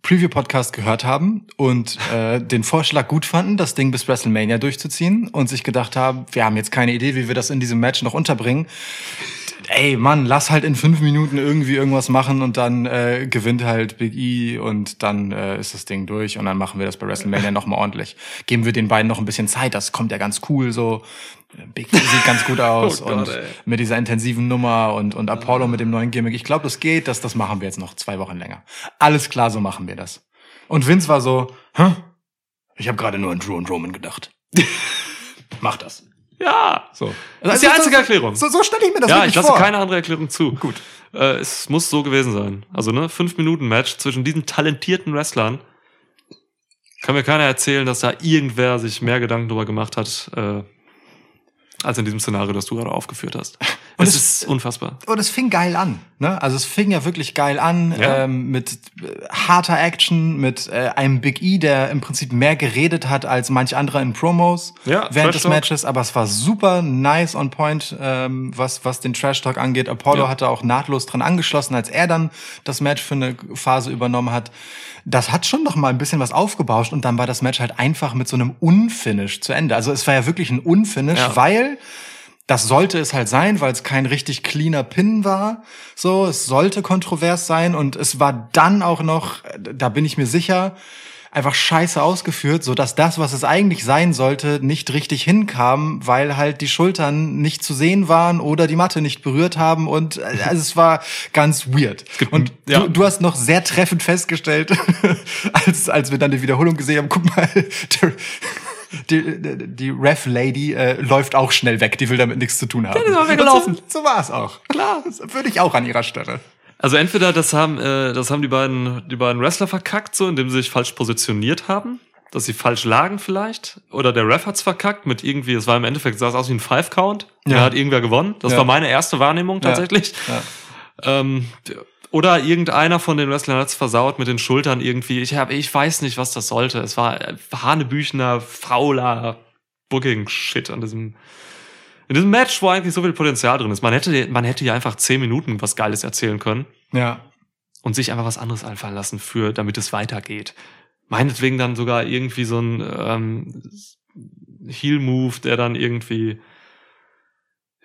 Preview-Podcast gehört haben und äh, den Vorschlag gut fanden, das Ding bis WrestleMania durchzuziehen und sich gedacht haben, wir haben jetzt keine Idee, wie wir das in diesem Match noch unterbringen. Ey, Mann, lass halt in fünf Minuten irgendwie irgendwas machen und dann äh, gewinnt halt Big E und dann äh, ist das Ding durch und dann machen wir das bei WrestleMania nochmal ordentlich. Geben wir den beiden noch ein bisschen Zeit, das kommt ja ganz cool so. Big E sieht ganz gut aus Oh Gott, und ey. mit dieser intensiven Nummer und, und Apollo mit dem neuen Gimmick. Ich glaube, das geht, das, das machen wir jetzt noch zwei Wochen länger. Alles klar, so machen wir das. Und Vince war so, Hä? ich habe gerade nur an Drew und Roman gedacht. Mach das. Ja, So. das ist die einzige Erklärung. So, so stelle ich mir das ja, wirklich ich lasse vor. keine andere Erklärung zu. Gut. Äh, es muss so gewesen sein. Also, ne, 5-Minuten-Match zwischen diesen talentierten Wrestlern. Kann mir keiner erzählen, dass da irgendwer sich mehr Gedanken darüber gemacht hat, äh, als in diesem Szenario, das du gerade aufgeführt hast. Und es ist unfassbar. Und es fing geil an. Ne? Also es fing ja wirklich geil an Ja. ähm, mit äh, harter Action, mit äh, einem Big E, der im Prinzip mehr geredet hat als manch anderer in Promos Ja, während des. Matches. Aber es war super nice on point, ähm, was, was den Trash Talk angeht. Apollo Ja. hatte auch nahtlos dran angeschlossen, als er dann das Match für eine Phase übernommen hat. Das hat schon noch mal ein bisschen was aufgebauscht und dann war das Match halt einfach mit so einem Unfinish zu Ende. Also es war ja wirklich ein Unfinish, weil das sollte es halt sein, weil es kein richtig cleaner Pin war. So, es sollte kontrovers sein und es war dann auch noch, da bin ich mir sicher, einfach scheiße ausgeführt, so dass das, was es eigentlich sein sollte, nicht richtig hinkam, weil halt die Schultern nicht zu sehen waren oder die Matte nicht berührt haben und äh, also es war ganz weird. Und ja. du, du hast noch sehr treffend festgestellt, als, als wir dann die Wiederholung gesehen haben, guck mal, die, die, die Ref-Lady äh, läuft auch schnell weg, die will damit nichts zu tun haben. die ist auch weggelaufen. So, so war es auch. Klar. Das würde ich auch an ihrer Stelle. Also entweder das haben, äh, das haben die beiden, die beiden Wrestler verkackt, so, indem sie sich falsch positioniert haben, dass sie falsch lagen vielleicht, oder der Ref hat's verkackt mit irgendwie, es war im Endeffekt, sah es aus wie ein Five Count, Ja. da hat irgendwer gewonnen. Das Ja. war meine erste Wahrnehmung tatsächlich. Ja. Ähm, oder irgendeiner von den Wrestlern hat's versaut mit den Schultern irgendwie. Ich hab, ich weiß nicht, was das sollte. Es war äh, Hanebüchner, fauler Booking-Shit an diesem, In diesem Match, wo eigentlich so viel Potenzial drin ist. Man hätte, man hätte ja einfach zehn Minuten was Geiles erzählen können Ja. und sich einfach was anderes einfallen lassen für, damit es weitergeht. Meinetwegen dann sogar irgendwie so ein ähm, Heel-Move, der dann irgendwie,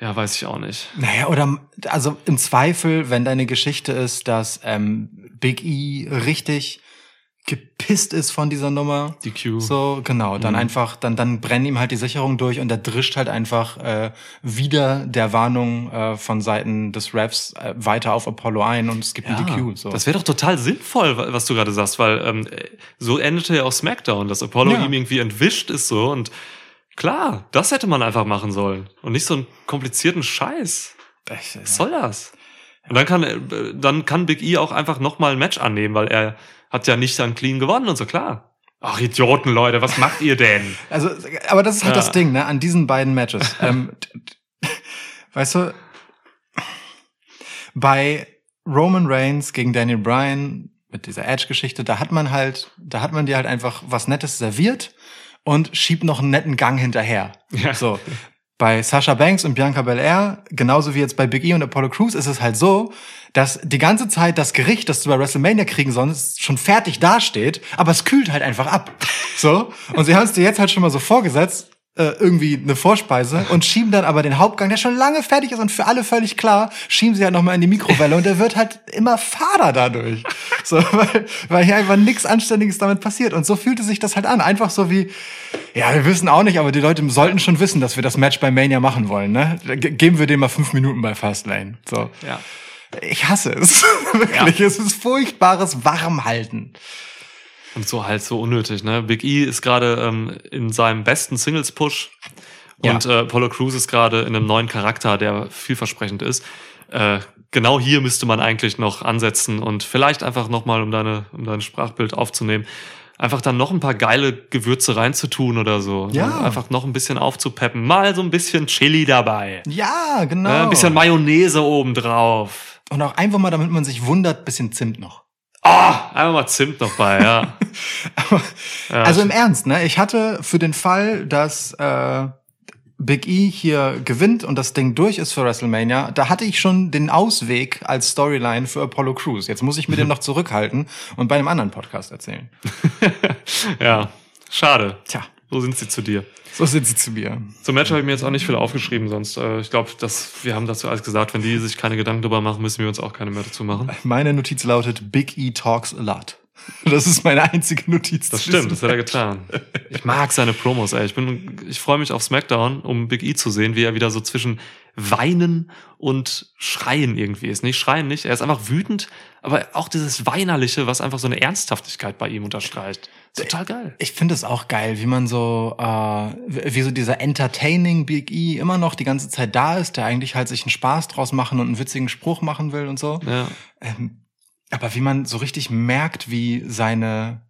ja, weiß ich auch nicht. Naja, oder also im Zweifel, wenn deine Geschichte ist, dass ähm, Big E richtig gepisst ist von dieser Nummer. DQ. So, genau. Dann Mhm. einfach, dann, dann brennen ihm halt die Sicherungen durch und er drischt halt einfach äh, wieder der Warnung äh, von Seiten des Refs äh, weiter auf Apollo ein und es gibt Ja, ein DQ. So. Das wäre doch total sinnvoll, wa- was du gerade sagst, weil ähm, so endete ja auch SmackDown, dass Apollo Ja. ihm irgendwie entwischt ist so und klar, das hätte man einfach machen sollen und nicht so einen komplizierten Scheiß. Was soll das? Und dann kann äh, dann kann Big E auch einfach noch mal ein Match annehmen, weil er hat ja nicht dann clean gewonnen und so klar. Ach Idioten, Leute, was macht ihr denn? Also, aber das ist halt Ja. das Ding, ne, an diesen beiden Matches. ähm, weißt du, bei Roman Reigns gegen Daniel Bryan mit dieser Edge-Geschichte, da hat man halt, da hat man dir halt einfach was Nettes serviert und schiebt noch einen netten Gang hinterher. Ja. So. Bei Sasha Banks und Bianca Belair, genauso wie jetzt bei Big E und Apollo Crews, ist es halt so, dass die ganze Zeit das Gericht, das du bei WrestleMania kriegen sollst, schon fertig dasteht, aber es kühlt halt einfach ab. So. Und sie haben es dir jetzt halt schon mal so vorgesetzt, äh, irgendwie eine Vorspeise und schieben dann aber den Hauptgang, der schon lange fertig ist und für alle völlig klar, schieben sie halt nochmal in die Mikrowelle und der wird halt immer fader dadurch. So, weil, weil hier einfach nichts Anständiges damit passiert. Und so fühlte sich das halt an. Einfach so wie, ja, wir wissen auch nicht, aber die Leute sollten schon wissen, dass wir das Match bei Mania machen wollen, ne? Ge- Geben wir dem mal fünf Minuten bei Fastlane. So. Ja. Ich hasse es. Wirklich. Es ist furchtbares Warmhalten. Und so halt so unnötig, ne? Big E ist gerade ähm, in seinem besten Singles-Push Ja. und äh, Apollo Crews ist gerade in einem neuen Charakter, der vielversprechend ist. Äh, genau hier müsste man eigentlich noch ansetzen und vielleicht einfach nochmal, um deine, um dein Sprachbild aufzunehmen, einfach dann noch ein paar geile Gewürze reinzutun oder so. Ja. Ne? Einfach noch ein bisschen aufzupeppen. Mal so ein bisschen Chili dabei. Ja, genau. Ein bisschen Mayonnaise obendrauf. und auch einfach mal, damit man sich wundert, bisschen Zimt noch. Ah, einfach mal Zimt noch bei, ja. Ja. Also im Ernst, ne? Ich hatte für den Fall, dass äh, Big E hier gewinnt und das Ding durch ist für WrestleMania, da hatte ich schon den Ausweg als Storyline für Apollo Crews. Jetzt muss ich mir den noch zurückhalten und bei einem anderen Podcast erzählen. ja, schade. Tja, So sind sie zu dir. so sind sie zu mir. Zum Match habe ich mir jetzt auch nicht viel aufgeschrieben, sonst äh, ich glaube, dass wir haben dazu alles gesagt. Wenn die sich keine Gedanken drüber machen, müssen wir uns auch keine mehr dazu machen. Meine Notiz lautet Big E talks a lot. Das ist meine einzige Notiz. Das stimmt, das hat er getan. Ich mag seine Promos, ey. Ich bin, ich freue mich auf SmackDown, um Big E zu sehen, wie er wieder so zwischen Weinen und Schreien irgendwie ist. Nicht Schreien nicht, er ist einfach wütend, aber auch dieses Weinerliche, was einfach so eine Ernsthaftigkeit bei ihm unterstreicht. Total geil. Ich finde es auch geil, wie man so, äh, wie wie so dieser entertaining Big E immer noch die ganze Zeit da ist, der eigentlich halt sich einen Spaß draus machen und einen witzigen Spruch machen will und so. Ja. Ähm, aber wie man so richtig merkt, wie seine,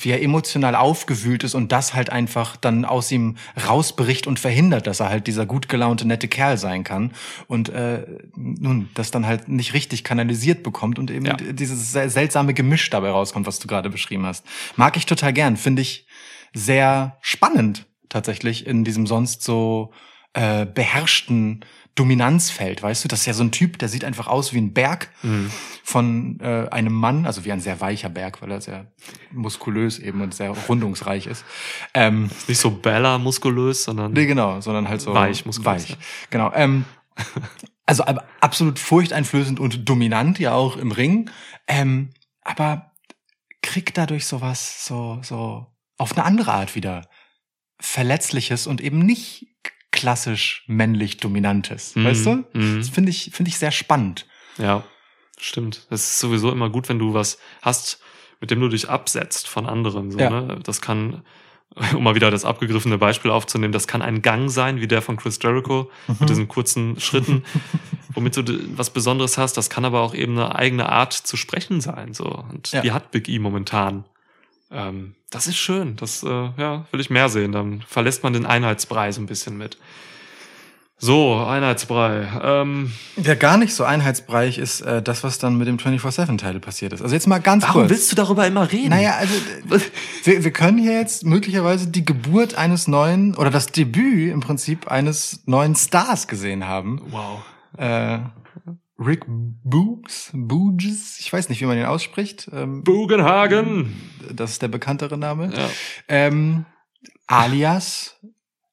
wie er emotional aufgewühlt ist und das halt einfach dann aus ihm rausbricht und verhindert, dass er halt dieser gut gelaunte, nette Kerl sein kann und äh, nun das dann halt nicht richtig kanalisiert bekommt und eben Ja. dieses sel- seltsame Gemisch dabei rauskommt, was du gerade beschrieben hast. Mag ich total gern, finde ich sehr spannend tatsächlich in diesem sonst so äh, beherrschten Dominanzfeld, weißt du? Das ist ja so ein Typ, der sieht einfach aus wie ein Berg Mhm. von äh, einem Mann, also wie ein sehr weicher Berg, weil er sehr muskulös eben und sehr rundungsreich ist. Ähm, Nicht so Bella muskulös, sondern nee, genau, sondern halt so Weich, muskulös, weich. ja. Genau. Ähm, also aber absolut furchteinflößend und dominant ja auch im Ring. Ähm, aber kriegt dadurch sowas so so auf eine andere Art wieder verletzliches und eben nicht klassisch männlich dominantes, Mhm, weißt du? mhm. Das finde ich finde ich sehr spannend. Ja, stimmt. Es ist sowieso immer gut, wenn du was hast, mit dem du dich absetzt von anderen. So, Ja. ne? Das kann, um mal wieder das abgegriffene Beispiel aufzunehmen, das kann ein Gang sein, wie der von Chris Jericho, Mhm. mit diesen kurzen Schritten, womit du was Besonderes hast. Das kann aber auch eben eine eigene Art zu sprechen sein. So. Und Ja. die hat Big E momentan. Ähm, das ist schön. Das äh, ja, will ich mehr sehen. Dann verlässt man den Einheitsbrei so ein bisschen mit. So, Einheitsbrei. Ähm, Der gar nicht so einheitsbreich ist äh, das, was dann mit dem 24-7-Title passiert ist. Also jetzt mal ganz warum kurz. willst du darüber immer reden? Naja, also wir, wir können hier jetzt möglicherweise die Geburt eines neuen oder das Debüt im Prinzip eines neuen Stars gesehen haben. Wow. Äh, Rick Boogs, Booges, ich weiß nicht, wie man ihn ausspricht. Ähm, Bugenhagen. das ist der bekanntere Name. Ja. Ähm, alias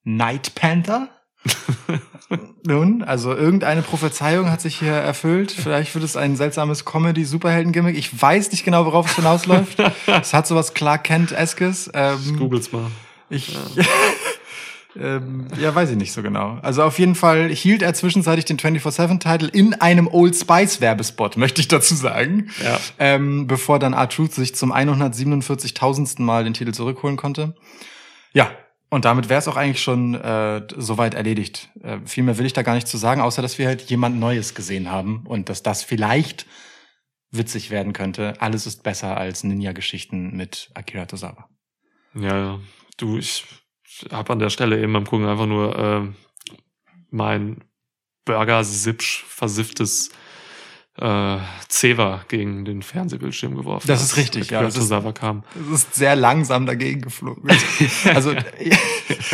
Night Panther. Nun, also irgendeine Prophezeiung hat sich hier erfüllt. Vielleicht wird es ein seltsames Comedy-Superhelden-Gimmick. Ich weiß nicht genau, worauf es hinausläuft. es hat sowas Clark Kent-eskes. Ähm, Googles mal. ich, ähm, ja, weiß ich nicht so genau. Also auf jeden Fall hielt er zwischenzeitlich den 24-7-Titel in einem Old Spice-Werbespot, möchte ich dazu sagen. Ja. Ähm, bevor dann R-Truth sich zum 147.000. Mal den Titel zurückholen konnte. Ja, und damit wäre es auch eigentlich schon äh, soweit erledigt. Äh, viel mehr will ich da gar nicht zu sagen, außer dass wir halt jemand Neues gesehen haben und dass das vielleicht witzig werden könnte. Alles ist besser als Ninja-Geschichten mit Akira Tozawa. Ja, ja. Du, ich habe an der Stelle eben beim Gucken einfach nur äh, mein Burger-Sipsch versifftes äh, Zewa gegen den Fernsehbildschirm geworfen. Das ist richtig, ja, das ist- kam. Es ist sehr langsam dagegen geflogen. Also ihr,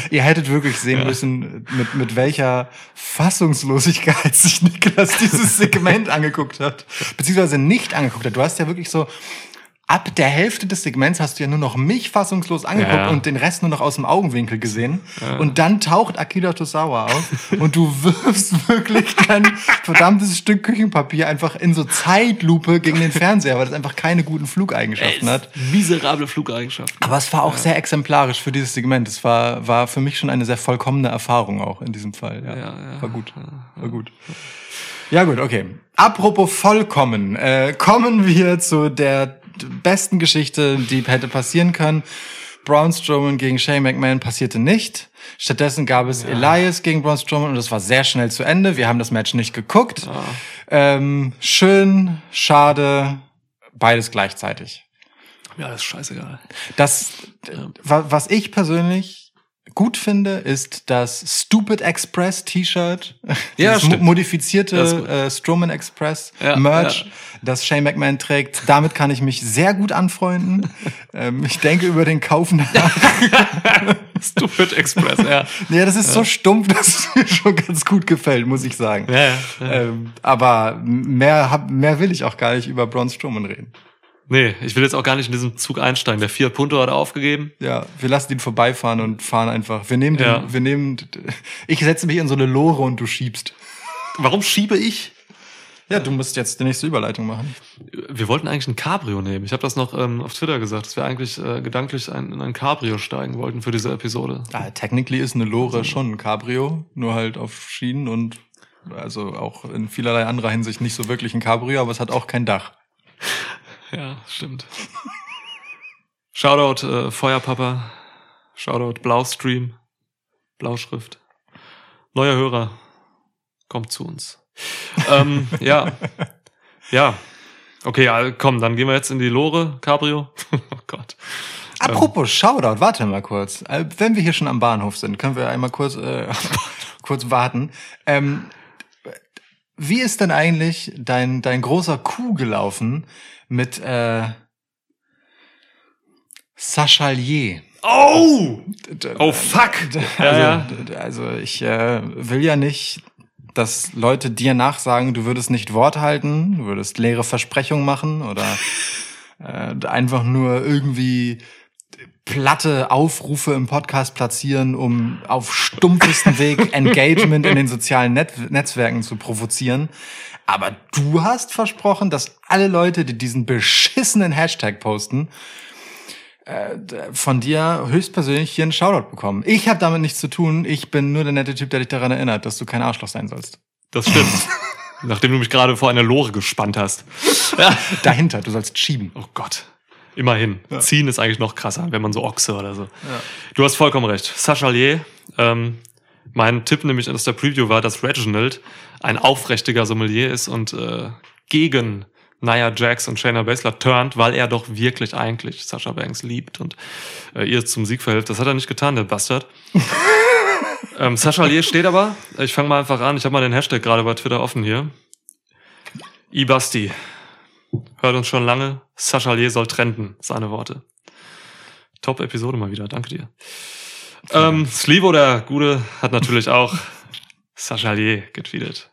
ihr hättet wirklich sehen müssen, mit, mit welcher Fassungslosigkeit sich Niklas dieses Segment angeguckt hat. Beziehungsweise nicht angeguckt hat. Du hast ja wirklich so, ab der Hälfte des Segments hast du ja nur noch mich fassungslos angeguckt Ja, ja. und den Rest nur noch aus dem Augenwinkel gesehen. Ja. Und dann taucht Akira Tosawa auf und du wirfst wirklich dein verdammtes Stück Küchenpapier einfach in so Zeitlupe gegen den Fernseher, weil das einfach keine guten Flugeigenschaften hat. Miserable Flugeigenschaften. Aber es war auch sehr exemplarisch für dieses Segment. Es war, war für mich schon eine sehr vollkommene Erfahrung auch in diesem Fall. Ja, Ja, ja, war gut. War gut. Ja gut, okay. Apropos vollkommen, äh, kommen wir zu der besten Geschichte, die hätte passieren können. Braun Strowman gegen Shane McMahon passierte nicht. Stattdessen gab es Elias gegen Braun Strowman und das war sehr schnell zu Ende. Wir haben das Match nicht geguckt. Ähm, schön, schade, beides gleichzeitig. Ja, das ist scheißegal. Das, wa- was ich persönlich gut finde, ist das Stupid Express T-Shirt. Ja, Dieses stimmt. mo- Das modifizierte gut. äh, Strowman Express Ja, Merch, ja. das Shane McMahon trägt. Damit kann ich mich sehr gut anfreunden. ähm, ich denke über den Kauf nach. Stupid Express, ja. ja, das ist so stumpf, dass es mir schon ganz gut gefällt, muss ich sagen. Ja. Ähm, aber mehr, hab, mehr will ich auch gar nicht über Braun Strowman reden. Nee, ich will jetzt auch gar nicht in diesen Zug einsteigen. Der Fiat Punto hat aufgegeben. Ja, wir lassen ihn vorbeifahren und fahren einfach. Wir nehmen den, Ja. wir nehmen, ich setze mich in so eine Lore und du schiebst. Warum schiebe ich? Ja, du musst jetzt die nächste Überleitung machen. Wir wollten eigentlich ein Cabrio nehmen. Ich habe das noch ähm, auf Twitter gesagt, dass wir eigentlich äh, gedanklich ein, in ein Cabrio steigen wollten für diese Episode. Ah, technically ist eine Lore schon ein Cabrio, nur halt auf Schienen und also auch in vielerlei anderer Hinsicht nicht so wirklich ein Cabrio, aber es hat auch kein Dach. Ja, stimmt. Shoutout äh, Feuerpapa. Shoutout Blaustream. Blauschrift. Neuer Hörer. Kommt zu uns. ähm, ja. Ja. Okay, ja, komm, dann gehen wir jetzt in die Lore, Cabrio. oh Gott. Apropos Shoutout, warte mal kurz. Äh, Wenn wir hier schon am Bahnhof sind, können wir einmal kurz, äh, kurz warten. Ähm, wie ist denn eigentlich dein, dein großer Coup gelaufen mit äh, Sachalier? Oh! Oh, fuck! Also, also ich äh, will ja nicht, dass Leute dir nachsagen, du würdest nicht Wort halten, du würdest leere Versprechungen machen oder äh, einfach nur irgendwie platte Aufrufe im Podcast platzieren, um auf stumpfesten Weg Engagement in den sozialen Net Netzwerken zu provozieren. Aber du hast versprochen, dass alle Leute, die diesen beschissenen Hashtag posten, äh, von dir höchstpersönlich hier einen Shoutout bekommen. Ich habe damit nichts zu tun. Ich bin nur der nette Typ, der dich daran erinnert, dass du kein Arschloch sein sollst. Das stimmt. Nachdem du mich gerade vor eine Lore gespannt hast. Dahinter, du sollst schieben. Oh Gott. Immerhin. Ziehen ist eigentlich noch krasser, wenn man so Ochse oder so. Du hast vollkommen recht. Sachalier, ähm, mein Tipp nämlich aus der Preview war, dass Reginald ein aufrichtiger Sommelier ist und äh, gegen Nia Jax und Shayna Baszler turnt, weil er doch wirklich eigentlich Sasha Banks liebt und äh, ihr zum Sieg verhilft. Das hat er nicht getan, der Bastard. Ähm, Sachalier steht aber, ich fange mal einfach an, ich habe mal den Hashtag gerade bei Twitter offen hier. Ibasti. Hört uns schon lange. Sachalier soll trenden, seine Worte. Top-Episode mal wieder, danke dir. Ähm, Slivo, der Gute, hat natürlich auch Sachalier getweetet.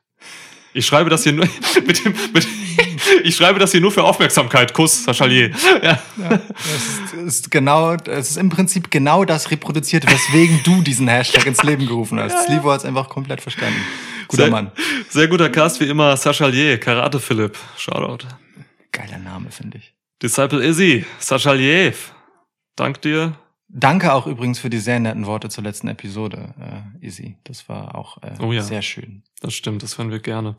Ich schreibe das hier nur mit dem, mit, ich schreibe das hier nur für Aufmerksamkeit. Kuss, Sachalier. Ja. Es ist, ist genau, es ist im Prinzip genau das reproduziert, weswegen du diesen Hashtag ins Leben gerufen hast. Slivo hat es einfach komplett verstanden. Guter sehr, Mann. Sehr guter Cast wie immer. Sachalier, Karate Philipp. Shoutout. Geiler Name, finde ich. Disciple Izzy, Sachalier. Dank dir. Danke auch übrigens für die sehr netten Worte zur letzten Episode, äh, Easy. Das war auch äh, Oh ja. sehr schön. Das stimmt, das hören wir gerne.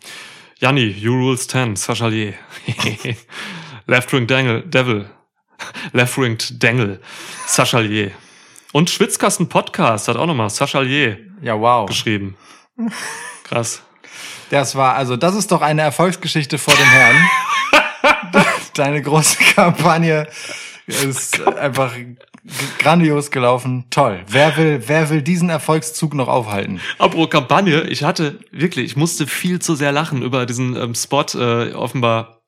Janni, You Rules 10, Sachalier. Left Wing Dangle, Devil. Left Wing Dangle, Sachalier. Und Schwitzkasten Podcast hat auch nochmal Sachalier Ja, wow. geschrieben. Krass. Das war, also das ist doch eine Erfolgsgeschichte vor dem Herrn. Deine große Kampagne ist einfach grandios gelaufen. Toll. Wer will, wer will diesen Erfolgszug noch aufhalten? Apropos Kampagne, ich hatte wirklich, ich musste viel zu sehr lachen über diesen ähm, Spot. Äh, offenbar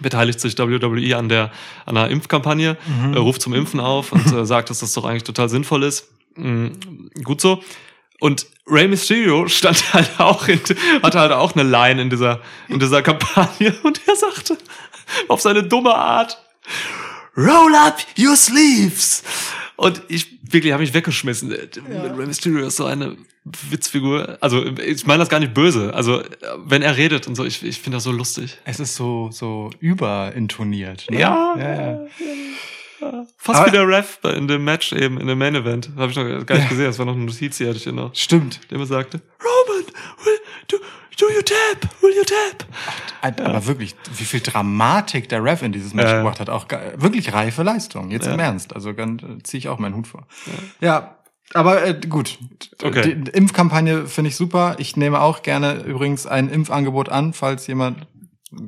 beteiligt sich WWE an der an einer Impfkampagne, äh, ruft zum Impfen auf und äh, sagt, dass das doch eigentlich total sinnvoll ist. Mm, gut so. Und Rey Mysterio stand halt auch in, hatte halt auch eine Line in dieser in dieser Kampagne und er sagte auf seine dumme Art Roll up your sleeves. Und ich wirklich habe mich weggeschmissen. Rey Mysterio ist so eine Witzfigur. Also ich meine das gar nicht böse. Also wenn er redet und so, ich, ich finde das so lustig. Es ist so, so überintoniert. Ne? Ja. ja, ja. Fast Aber- wie der Ref in dem Match eben, in dem Main Event. Habe ich noch gar nicht gesehen. Das war noch eine Notiz, die hatte ich hier noch. Stimmt. Der immer sagte, Roman, will, do, you tap? Will you tap? Aber wirklich, wie viel Dramatik der Ref in dieses Match Ja. gebracht hat. Auch wirklich reife Leistung. Jetzt im Ja. Ernst. Also ganz, äh, ziehe ich auch meinen Hut vor. Ja. Aber äh, gut, Okay. die Impfkampagne finde ich super. Ich nehme auch gerne übrigens ein Impfangebot an, falls jemand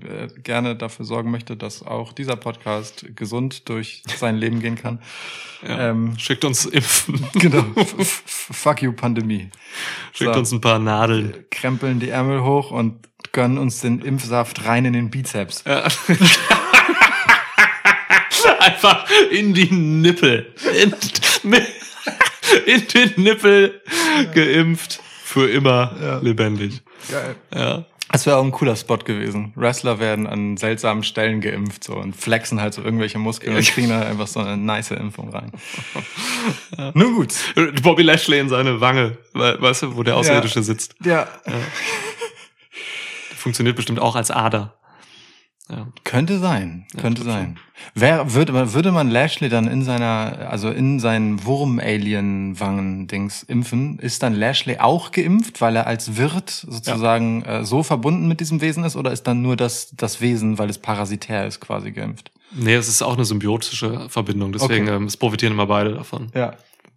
äh, gerne dafür sorgen möchte, dass auch dieser Podcast gesund durch sein Leben gehen kann. Ja. Ähm, Schickt uns Impfen. genau. Fuck you, Pandemie. Schickt So. uns ein paar Nadeln. Krempeln die Ärmel hoch und gönnen uns den Impfsaft rein in den Bizeps. Ja. Einfach in die Nippel. In, in den Nippel geimpft. Für immer Ja. lebendig. Geil. Ja. Das wäre auch ein cooler Spot gewesen. Wrestler werden an seltsamen Stellen geimpft so und flexen halt so irgendwelche Muskeln und kriegen dann einfach so eine nice Impfung rein. Nun gut. Bobby Lashley in seine Wange, we- weißt du, wo der Außerirdische sitzt. Ja. Funktioniert bestimmt auch als Ader. Ja. Könnte sein. Könnte glaub sein. Wer, würde, man- würde man Lashley dann in seiner, also in seinen Wurm-Alien-Wangen-Dings impfen, ist dann Lashley auch geimpft, weil er als Wirt sozusagen äh, so verbunden mit diesem Wesen ist, oder ist dann nur das, das Wesen, weil es parasitär ist, quasi geimpft? Nee, es ist auch eine symbiotische Verbindung, deswegen Okay. ähm, es profitieren immer beide davon. Ja.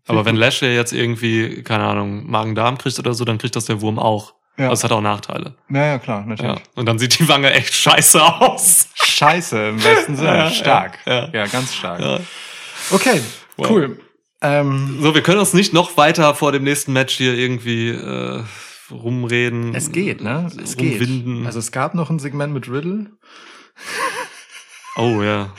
Aber wenn Lashley jetzt irgendwie, keine Ahnung, Magen-Darm kriegt oder so, dann kriegt das der Wurm auch. Ja. Also es hat auch Nachteile. Ja, ja, klar, natürlich. Ja. Und dann sieht die Wange echt scheiße aus. Scheiße, im besten Sinne. Ja, stark. ja, Ja, ganz stark. Okay, Wow. cool. Ähm, So, wir können uns nicht noch weiter vor dem nächsten Match hier irgendwie äh, rumreden. es geht, ne? Es geht. rumwinden. Also es gab noch ein Segment mit Riddle. oh ja,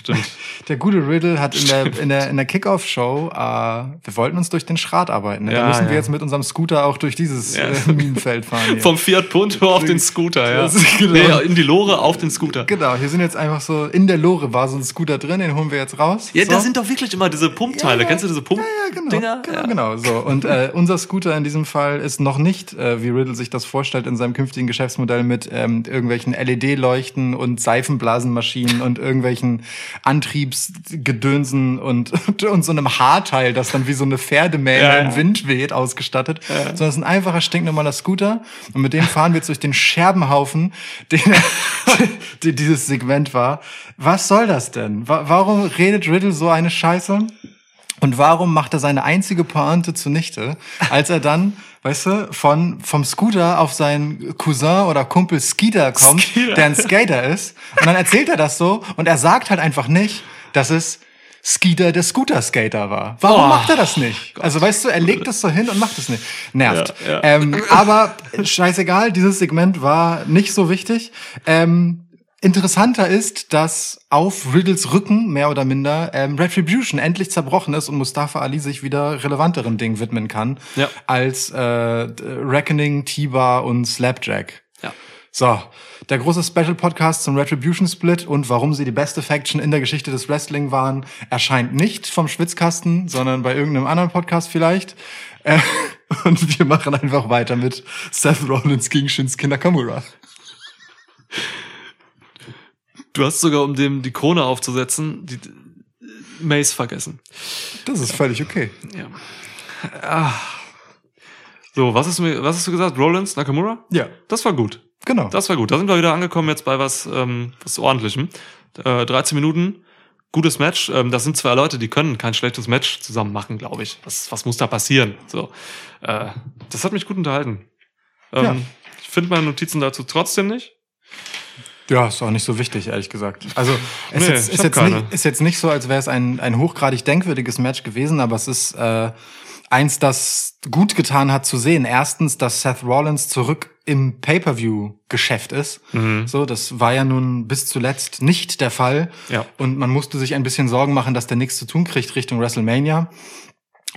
stimmt. Der gute Riddle hat in der, in der, in der Kickoff-Show, äh, wir wollten uns durch den Schrat arbeiten. Ne? Ja, da müssen wir ja. jetzt mit unserem Scooter auch durch dieses Ja. äh, Minenfeld fahren. Hier. Vom Fiat Punto auf den Scooter, ja. Genau. Nee, in die Lore auf den Scooter. genau, hier sind jetzt einfach so, in der Lore war so ein Scooter drin, den holen wir jetzt raus. Ja, so. da sind doch wirklich immer diese Pumpteile. Kennst du diese Pump? Ja, genau, Dinger? genau, genau. So und äh, unser Scooter in diesem Fall ist noch nicht, äh, wie Riddle sich das vorstellt in seinem künftigen Geschäftsmodell mit ähm, irgendwelchen LED-Leuchten und Seifenblasenmaschinen und irgendwelchen Antriebsgedönsen und und so einem Haarteil, das dann wie so eine Pferdemähne Ja, ja. im Wind weht, ausgestattet, sondern es ist ein einfacher stinknormaler Scooter und mit dem fahren wir jetzt durch den Scherbenhaufen, den die dieses Segment war. Was soll das denn? Wa warum redet Riddle so eine Scheiße? Und warum macht er seine einzige Pointe zunichte, als er dann, weißt du, von, vom Scooter auf seinen Cousin oder Kumpel Skeeter kommt, Skeeter. der ein Skater ist. Und dann erzählt er das so und er sagt halt einfach nicht, dass es Skeeter der Scooter-Skater war. Warum Oh, macht er das nicht? Also weißt du, er legt es so hin und macht es nicht. Nervt. Ja, ja. Ähm, aber scheißegal, dieses Segment war nicht so wichtig. Ähm, interessanter ist, dass auf Riddles Rücken, mehr oder minder, ähm, Retribution endlich zerbrochen ist und Mustafa Ali sich wieder relevanteren Dingen widmen kann, Ja. als äh, Reckoning, T-Bar und Slapjack. Ja. So, der große Special Podcast zum Retribution Split und warum sie die beste Faction in der Geschichte des Wrestling waren, erscheint nicht vom Schwitzkasten, sondern bei irgendeinem anderen Podcast vielleicht. Äh, und wir machen einfach weiter mit Seth Rollins gegen Shinsuke Nakamura. Du hast sogar, um dem die Krone aufzusetzen, die Mace vergessen. Das ist völlig okay. Ja. Ah. So, was hast du mir, was hast du gesagt? Rollins, Nakamura? Ja, Das war gut. genau. Das war gut. Da sind wir wieder angekommen jetzt bei was, ähm, was ordentlichem. Äh, 13 Minuten, gutes Match. Ähm, das sind zwei Leute, die können kein schlechtes Match zusammen machen, glaube ich. Was, was muss da passieren? So, äh, das hat mich gut unterhalten. Ähm, Ja. Ich finde meine Notizen dazu trotzdem nicht. Ja, ist auch nicht so wichtig, ehrlich gesagt. Also es Nee, ist, ist, jetzt nicht, ist jetzt nicht so, als wäre es ein, ein hochgradig denkwürdiges Match gewesen, aber es ist äh, eins, das gut getan hat zu sehen. Erstens, dass Seth Rollins zurück im Pay-per-view-Geschäft ist. Mhm. So, das war ja nun bis zuletzt nicht der Fall. Ja. Und man musste sich ein bisschen Sorgen machen, dass der nichts zu tun kriegt Richtung WrestleMania.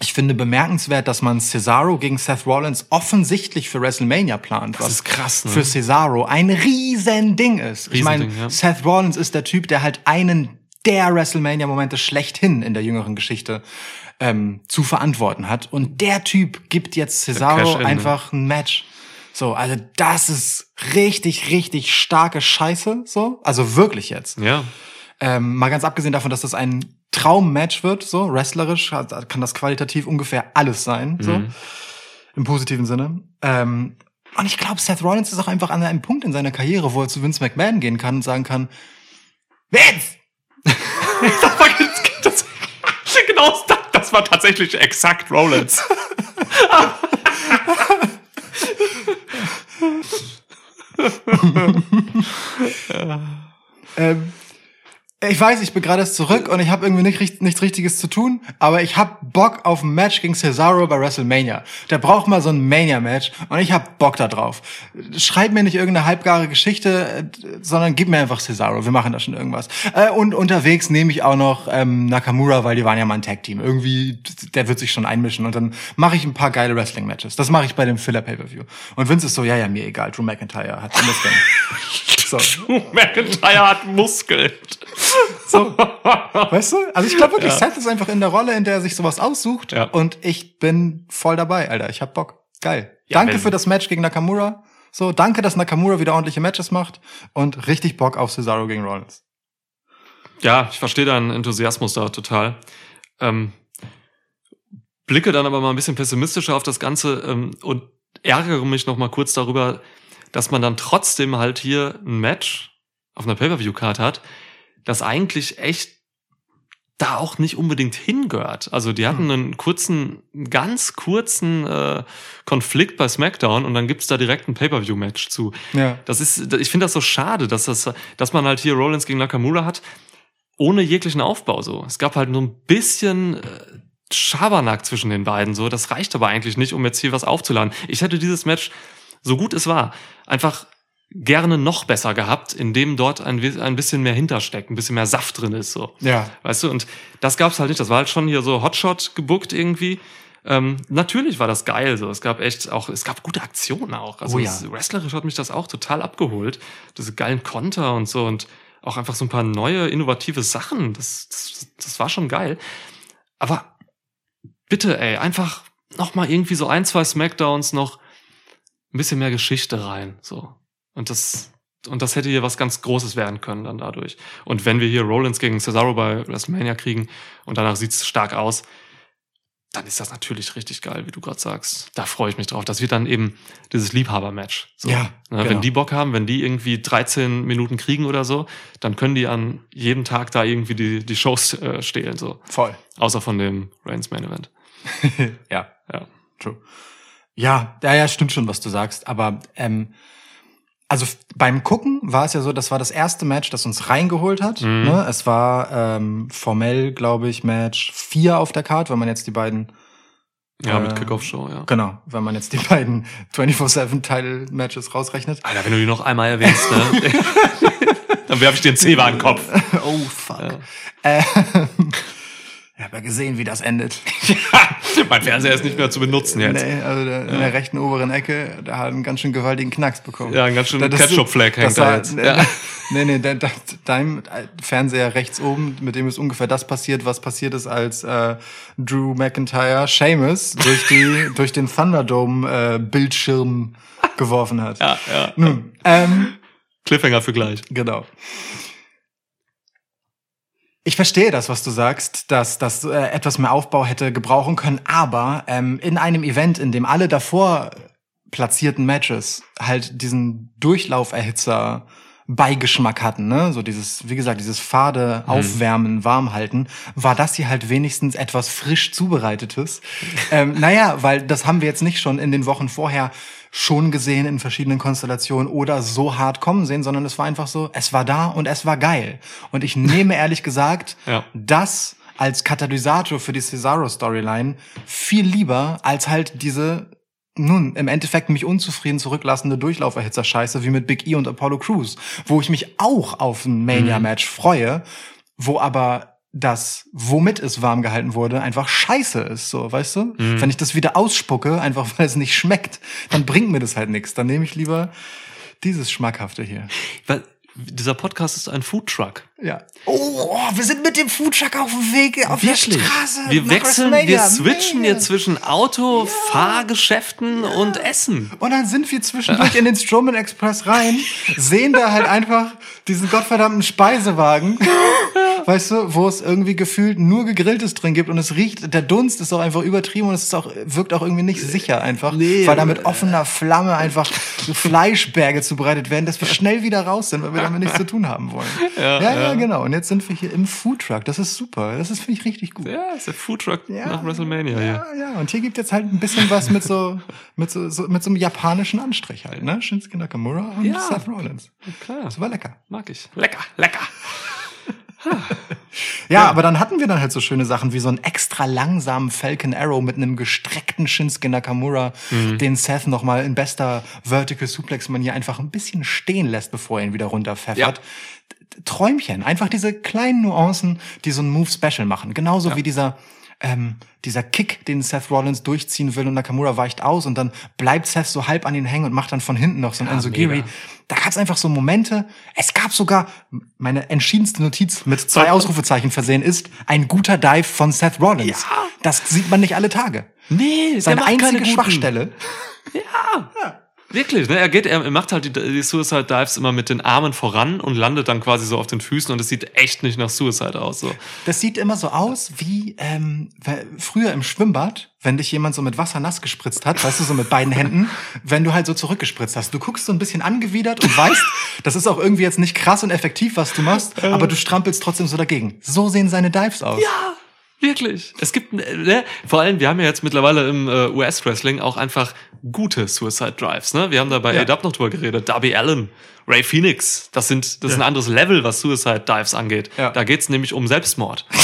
Ich finde bemerkenswert, dass man Cesaro gegen Seth Rollins offensichtlich für WrestleMania plant. was ist krass, ne? Für Cesaro ein riesen Ding ist. ich meine, Riesending, ja. Seth Rollins ist der Typ, der halt einen der WrestleMania-Momente schlechthin in der jüngeren Geschichte ähm, zu verantworten hat. Und der Typ gibt jetzt Cesaro ne? einfach ein Match. So, also das ist richtig, richtig starke Scheiße. So, also wirklich jetzt. Ja. Ähm, mal ganz abgesehen davon, dass das ein Traummatch wird, so wrestlerisch kann das qualitativ ungefähr alles sein, so Mhm. im positiven Sinne. Ähm, und ich glaube, Seth Rollins ist auch einfach an einem Punkt in seiner Karriere, wo er zu Vince McMahon gehen kann und sagen kann, Vince, Das war, das, genau, das, das war tatsächlich exakt Rollins. ähm, ich weiß, ich bin gerade zurück und ich habe irgendwie nicht, nichts Richtiges zu tun, aber ich hab Bock auf ein Match gegen Cesaro bei WrestleMania. Der braucht mal so ein Mania-Match und ich hab Bock da drauf. Schreib mir nicht irgendeine halbgare Geschichte, äh, sondern gib mir einfach Cesaro. Wir machen da schon irgendwas. Äh, und unterwegs nehme ich auch noch ähm, Nakamura, weil die waren ja mal ein Tag-Team. Irgendwie, der wird sich schon einmischen und dann mache ich ein paar geile Wrestling-Matches. Das mache ich bei dem Filler-Pay-Per-View. Und Vince ist so, ja, ja, mir egal. Drew McIntyre hat Muskeln. so. McIntyre hat Muskeln. So, weißt du? Also ich glaube wirklich, Seth ist einfach in der Rolle, in der er sich sowas aussucht. Ja. Und ich bin voll dabei, Alter. Ich hab Bock. Geil. Ja, danke für das Match gegen Nakamura. So, danke, dass Nakamura wieder ordentliche Matches macht. Und richtig Bock auf Cesaro gegen Rollins. Ja, ich verstehe deinen Enthusiasmus da total. Ähm, blicke dann aber mal ein bisschen pessimistischer auf das Ganze ähm, und ärgere mich noch mal kurz darüber, dass man dann trotzdem halt hier ein Match auf einer Pay-Per-View-Card hat, das eigentlich echt da auch nicht unbedingt hingehört. Also die hatten einen kurzen, ganz kurzen äh, Konflikt bei SmackDown und dann gibt's da direkt ein Pay-Per-View-Match zu. Ja. Das ist, ich finde das so schade, dass das, dass man halt hier Rollins gegen Nakamura hat, ohne jeglichen Aufbau so. Es gab halt nur ein bisschen äh, Schabernack zwischen den beiden so. Das reicht aber eigentlich nicht, um jetzt hier was aufzuladen. Ich hätte dieses Match, so gut es war, einfach gerne noch besser gehabt, indem dort ein, ein bisschen mehr hintersteckt, ein bisschen mehr Saft drin ist so. Ja. Weißt du, und das gab's halt nicht. Das war halt schon hier so Hotshot gebuckt irgendwie. Ähm, natürlich war das geil so. Es gab echt auch, es gab gute Aktionen auch. Also Oh ja. es- wrestlerisch hat mich das auch total abgeholt. Diese geilen Konter und so und auch einfach so ein paar neue, innovative Sachen. Das, das, das war schon geil. Aber bitte, ey, einfach noch mal irgendwie so ein, zwei Smackdowns noch ein bisschen mehr Geschichte rein. So. Und das, und das hätte hier was ganz Großes werden können dann dadurch. Und wenn wir hier Rollins gegen Cesaro bei WrestleMania kriegen und danach sieht's stark aus, dann ist das natürlich richtig geil, wie du gerade sagst. Da freue ich mich drauf. Das wird dann eben dieses Liebhaber-Match. So. Ja, Ne, genau. Wenn die Bock haben, wenn die irgendwie 13 Minuten kriegen oder so, dann können die an jedem Tag da irgendwie die, die Shows äh, stehlen. So. Voll. Außer von dem Reigns Main Event. ja. Ja. True. Ja, ja, ja, stimmt schon, was du sagst. Aber ähm, also beim Gucken war es ja so, das war das erste Match, das uns reingeholt hat. Mhm. Ne? Es war ähm, formell, glaube ich, Match 4 auf der Card, wenn man jetzt die beiden, Ja, Äh, mit Kickoff-Show, ja. genau, wenn man jetzt die beiden 24-7-Title-Matches rausrechnet. Alter, wenn du die noch einmal erwähnst, ne? dann werfe ich dir einen Zewa in den Kopf. oh, fuck. Ähm, ich habe ja gesehen, wie das endet. mein Fernseher ist nicht mehr zu benutzen jetzt. Nee, also der, in der rechten oberen Ecke, da hat einen ganz schön gewaltigen Knacks bekommen. Ja, einen ganz schönen ist- Ketchup-Fleck hängt da jetzt. Nee, Ja. nee, nee, de- de- dein Fernseher rechts oben, mit dem ist ungefähr das passiert, was passiert ist, als äh, Drew McIntyre Seamus durch die durch den Thunderdome äh, Bildschirm geworfen hat. Ja, ja. Nun, ähm, Cliffhanger für gleich. Genau. Ich verstehe das, was du sagst, dass das äh, etwas mehr Aufbau hätte gebrauchen können, aber ähm, in einem Event, in dem alle davor platzierten Matches halt diesen Durchlauferhitzer Beigeschmack hatten, ne? So dieses, wie gesagt, dieses fade Aufwärmen, Warmhalten, war das hier halt wenigstens etwas frisch zubereitetes. ähm, naja, weil das haben wir jetzt nicht schon in den Wochen vorher schon gesehen in verschiedenen Konstellationen oder so hart kommen sehen, sondern es war einfach so, es war da und es war geil. Und ich nehme ehrlich gesagt, Ja. das als Katalysator für die Cesaro-Storyline viel lieber als halt diese nun, im Endeffekt mich unzufrieden zurücklassende Durchlauferhitzer-Scheiße wie mit Big E und Apollo Crews, wo ich mich auch auf ein Mania-Match freue, wo aber das, womit es warm gehalten wurde, einfach scheiße ist, so, weißt du? Wenn ich das wieder ausspucke, einfach weil es nicht schmeckt, dann bringt mir das halt nichts. Dann nehme ich lieber dieses Schmackhafte hier. Weil dieser Podcast ist ein Foodtruck. Ja. Oh, oh, wir sind mit dem Foodtruck auf dem Weg auf der Straße. Wir wechseln, wir switchen Mega. hier zwischen Auto, Fahrgeschäften und Essen. Und dann sind wir zwischendurch in den Strowman Express rein, sehen da halt einfach diesen gottverdammten Speisewagen, weißt du, wo es irgendwie gefühlt nur Gegrilltes drin gibt und es riecht, der Dunst ist auch einfach übertrieben und es ist auch, wirkt auch irgendwie nicht sicher einfach, Nee. weil da mit offener Flamme einfach so Fleischberge zubereitet werden, dass wir schnell wieder raus sind, weil wir damit nichts zu tun haben wollen. Ja, ja, genau. Und jetzt sind wir hier im Foodtruck. Das ist super. Das ist, finde ich, richtig gut. Ja, ist der Foodtruck Ja. nach WrestleMania hier. Ja, ja, und hier gibt jetzt halt ein bisschen was mit so, mit so, so mit so einem japanischen Anstrich halt, ne? Shinsuke Nakamura und Ja. Seth Rollins. Klar, Das war lecker. mag ich. Lecker, lecker. Ja, aber dann hatten wir dann halt so schöne Sachen wie so einen extra langsamen Falcon Arrow mit einem gestreckten Shinsuke Nakamura, den Seth nochmal in bester Vertical Suplex Manier einfach ein bisschen stehen lässt, bevor er ihn wieder runterpfeffert. Träumchen, einfach diese kleinen Nuancen, die so ein Move special machen. Genauso wie dieser ähm, dieser Kick, den Seth Rollins durchziehen will und Nakamura weicht aus und dann bleibt Seth so halb an ihn hängen und macht dann von hinten noch so ein Ja, Enzogiri. mega. Da gab es einfach so Momente. Es gab sogar meine entschiedenste Notiz mit zwei Ausrufezeichen versehen ist ein guter Dive von Seth Rollins. Ja. Das sieht man nicht alle Tage. Nee, Seine einzige Schwachstelle. Ja. Wirklich, ne? Er geht, er macht halt die, die Suicide Dives immer mit den Armen voran und landet dann quasi so auf den Füßen und es sieht echt nicht nach Suicide aus. So. Das sieht immer so aus wie ähm, früher im Schwimmbad, wenn dich jemand so mit Wasser nass gespritzt hat, weißt du, so mit beiden Händen, wenn du halt so zurückgespritzt hast. Du guckst so ein bisschen angewidert und weißt, das ist auch irgendwie jetzt nicht krass und effektiv, was du machst, aber du strampelst trotzdem so dagegen. So sehen seine Dives aus. Ja, wirklich. Es gibt, äh, ne? vor allem, wir haben ja jetzt mittlerweile im äh, US-Wrestling auch einfach gute Suicide Drives. Ne? Wir haben da bei Ja. AW noch drüber geredet. Darby Allen, Ray Phoenix, das sind, das ist ein anderes Level, was Suicide Dives angeht. Ja. Da geht's nämlich um Selbstmord.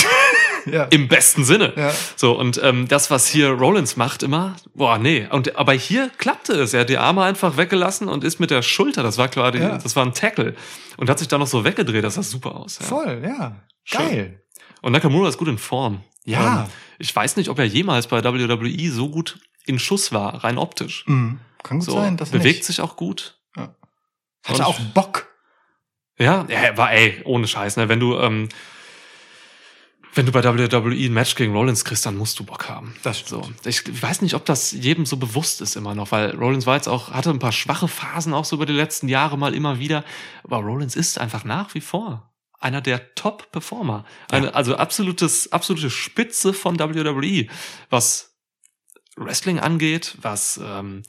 Ja. Im besten Sinne. Ja. So, und ähm, das, was hier Rollins macht immer, boah, nee. Und, aber hier klappte es. Er hat die Arme einfach weggelassen und ist mit der Schulter, das war klar, die, Ja. das war ein Tackle. Und hat sich da noch so weggedreht, das sah super aus. Ja. Voll, ja. Schön. Geil. Und Nakamura ist gut in Form. Ja. Ähm, ich weiß nicht, ob er jemals bei WWE so gut in Schuss war, rein optisch. Mhm. Kann gut So, sein, dass bewegt nicht. sich auch gut. Hatte auch Bock. Ja, er war, ey, ohne Scheiß, ne? Wenn du, ähm, wenn du bei WWE ein Match gegen Rollins kriegst, dann musst du Bock haben. Das So. Ich weiß nicht, ob das jedem so bewusst ist immer noch, weil Rollins war jetzt auch, hatte ein paar schwache Phasen auch so über die letzten Jahre mal immer wieder. Aber Rollins ist einfach nach wie vor einer der Top-Performer. Eine, Also absolutes, absolute Spitze von WWE, was Wrestling angeht, was ähm,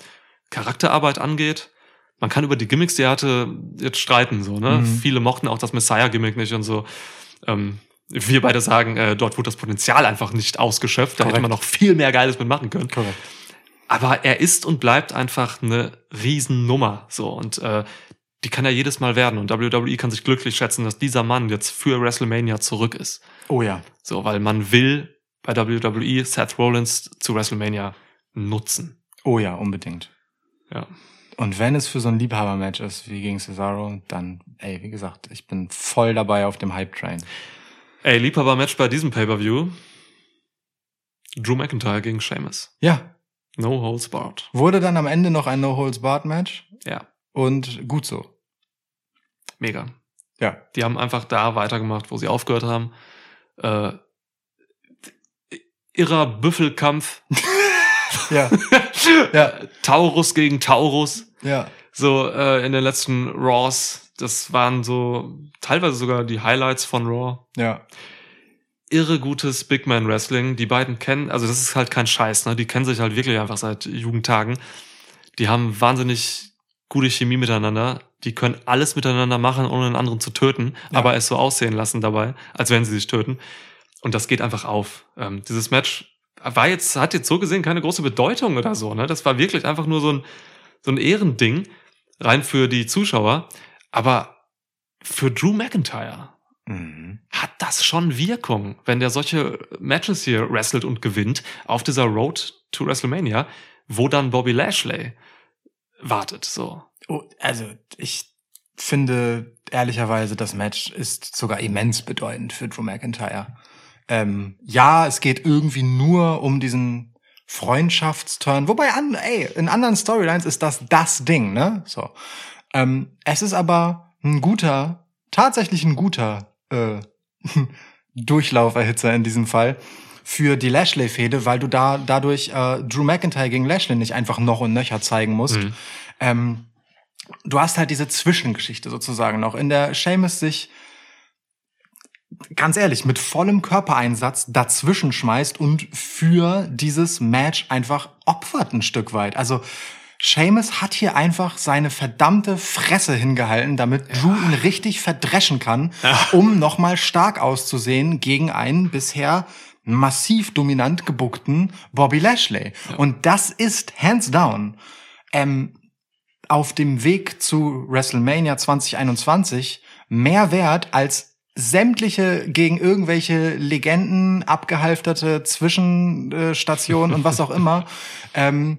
Charakterarbeit angeht. Man kann über die Gimmicks, die er hatte, jetzt streiten, so, ne? Mhm. Viele mochten auch das Messiah-Gimmick nicht und so. Ähm, wir beide sagen, äh, dort wurde das Potenzial einfach nicht ausgeschöpft. Da hätte Korrekt. man noch viel mehr Geiles mitmachen können. Korrekt. Aber er ist und bleibt einfach eine Riesennummer. So und äh, die kann er jedes Mal werden. Und WWE kann sich glücklich schätzen, dass dieser Mann jetzt für WrestleMania zurück ist. Oh ja. So, weil man will bei WWE Seth Rollins zu WrestleMania nutzen. Oh ja, unbedingt. Ja. Und wenn es für so ein Liebhaber-Match ist wie gegen Cesaro, dann, ey, wie gesagt, ich bin voll dabei auf dem Hype-Train. Ey, Liebhaber-Match bei diesem Pay-Per-View. Drew McIntyre gegen Sheamus. Ja, No holds barred. wurde dann am Ende noch ein No-Holds-Barred-Match Ja, und gut so. mega. Ja. Die haben einfach da weitergemacht, wo sie aufgehört haben. Äh, irrer Büffelkampf. Ja, ja, Taurus gegen Taurus. ja. So äh, in den letzten Raws. Das waren so teilweise sogar die Highlights von Raw. Ja, Irre gutes Big Man Wrestling. Die beiden kennen, also das ist halt kein Scheiß, ne? Die kennen sich halt wirklich einfach seit Jugendtagen. Die haben wahnsinnig gute Chemie miteinander. Die können alles miteinander machen, ohne den anderen zu töten, Ja. aber es so aussehen lassen dabei, als wenn sie sich töten. Und das geht einfach auf. Ähm, dieses Match war jetzt, hat jetzt so gesehen keine große Bedeutung oder so, ne? Das war wirklich einfach nur so ein, so ein Ehrending, rein für die Zuschauer. Aber für Drew McIntyre Mhm. hat das schon Wirkung, wenn der solche Matches hier wrestelt und gewinnt auf dieser Road to WrestleMania, wo dann Bobby Lashley wartet, so. Oh, also ich finde ehrlicherweise, das Match ist sogar immens bedeutend für Drew McIntyre. Ähm, ja, es geht irgendwie nur um diesen Freundschaftsturn, wobei an, ey, in anderen Storylines ist das das Ding, ne? So. Ähm, es ist aber ein guter, tatsächlich ein guter äh, Durchlauferhitzer in diesem Fall für die Lashley-Fehde, weil du da dadurch äh, Drew McIntyre gegen Lashley nicht einfach noch und nöcher zeigen musst. Mhm. Ähm, du hast halt diese Zwischengeschichte sozusagen noch, in der Seamus sich ganz ehrlich mit vollem Körpereinsatz dazwischen schmeißt und für dieses Match einfach opfert ein Stück weit. Also Seamus hat hier einfach seine verdammte Fresse hingehalten, damit Drew ihn richtig verdreschen kann, um nochmal stark auszusehen gegen einen bisher massiv dominant gebuckten Bobby Lashley. Und das ist hands down ähm, auf dem Weg zu WrestleMania 2021 mehr wert als sämtliche gegen irgendwelche Legenden abgehalfterte Zwischenstationen und was auch immer ähm,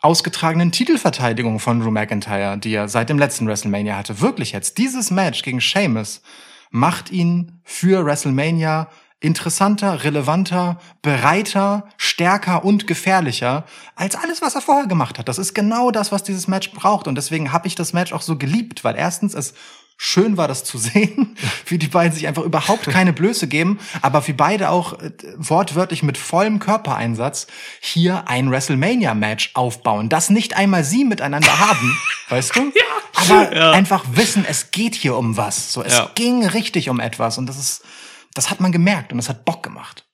ausgetragenen Titelverteidigung von Drew McIntyre, die er seit dem letzten WrestleMania hatte. Wirklich jetzt. Dieses Match gegen Sheamus macht ihn für WrestleMania interessanter, relevanter, bereiter, stärker und gefährlicher als alles, was er vorher gemacht hat. Das ist genau das, was dieses Match braucht. Und deswegen habe ich das Match auch so geliebt, weil erstens es schön war, das zu sehen, wie die beiden sich einfach überhaupt keine Blöße geben, aber wie beide auch äh, wortwörtlich mit vollem Körpereinsatz hier ein WrestleMania-Match aufbauen, das nicht einmal sie miteinander haben, weißt du? Ja. Aber Ja. einfach wissen, es geht hier um was. So, es Ja. ging richtig um etwas und das ist, das hat man gemerkt und das hat Bock gemacht.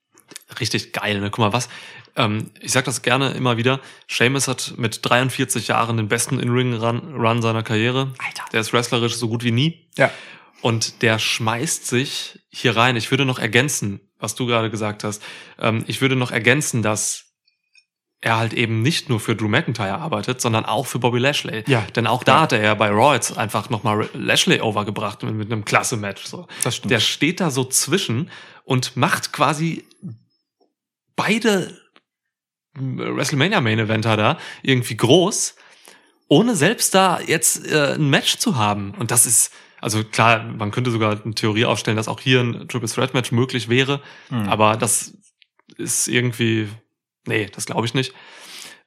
Richtig geil, ne? Guck mal, was. Ähm, ich sag das gerne immer wieder. Seamus hat mit 43 Jahren den besten In-Ring-Run Run seiner Karriere. Alter. Der ist wrestlerisch so gut wie nie. Ja. Und der schmeißt sich hier rein. Ich würde noch ergänzen, was du gerade gesagt hast. Ähm, ich würde noch ergänzen, dass er halt eben nicht nur für Drew McIntyre arbeitet, sondern auch für Bobby Lashley. Ja. Denn auch da Ja. hat er ja bei Raw jetzt einfach nochmal Lashley overgebracht mit, mit einem klasse Match. So. Das stimmt. Der steht da so zwischen und macht quasi beide WrestleMania Main Eventer da irgendwie groß, ohne selbst da jetzt äh, ein Match zu haben. Und das ist, also klar, man könnte sogar eine Theorie aufstellen, dass auch hier ein Triple Threat Match möglich wäre, Mhm. aber das ist irgendwie, nee, das glaube ich nicht.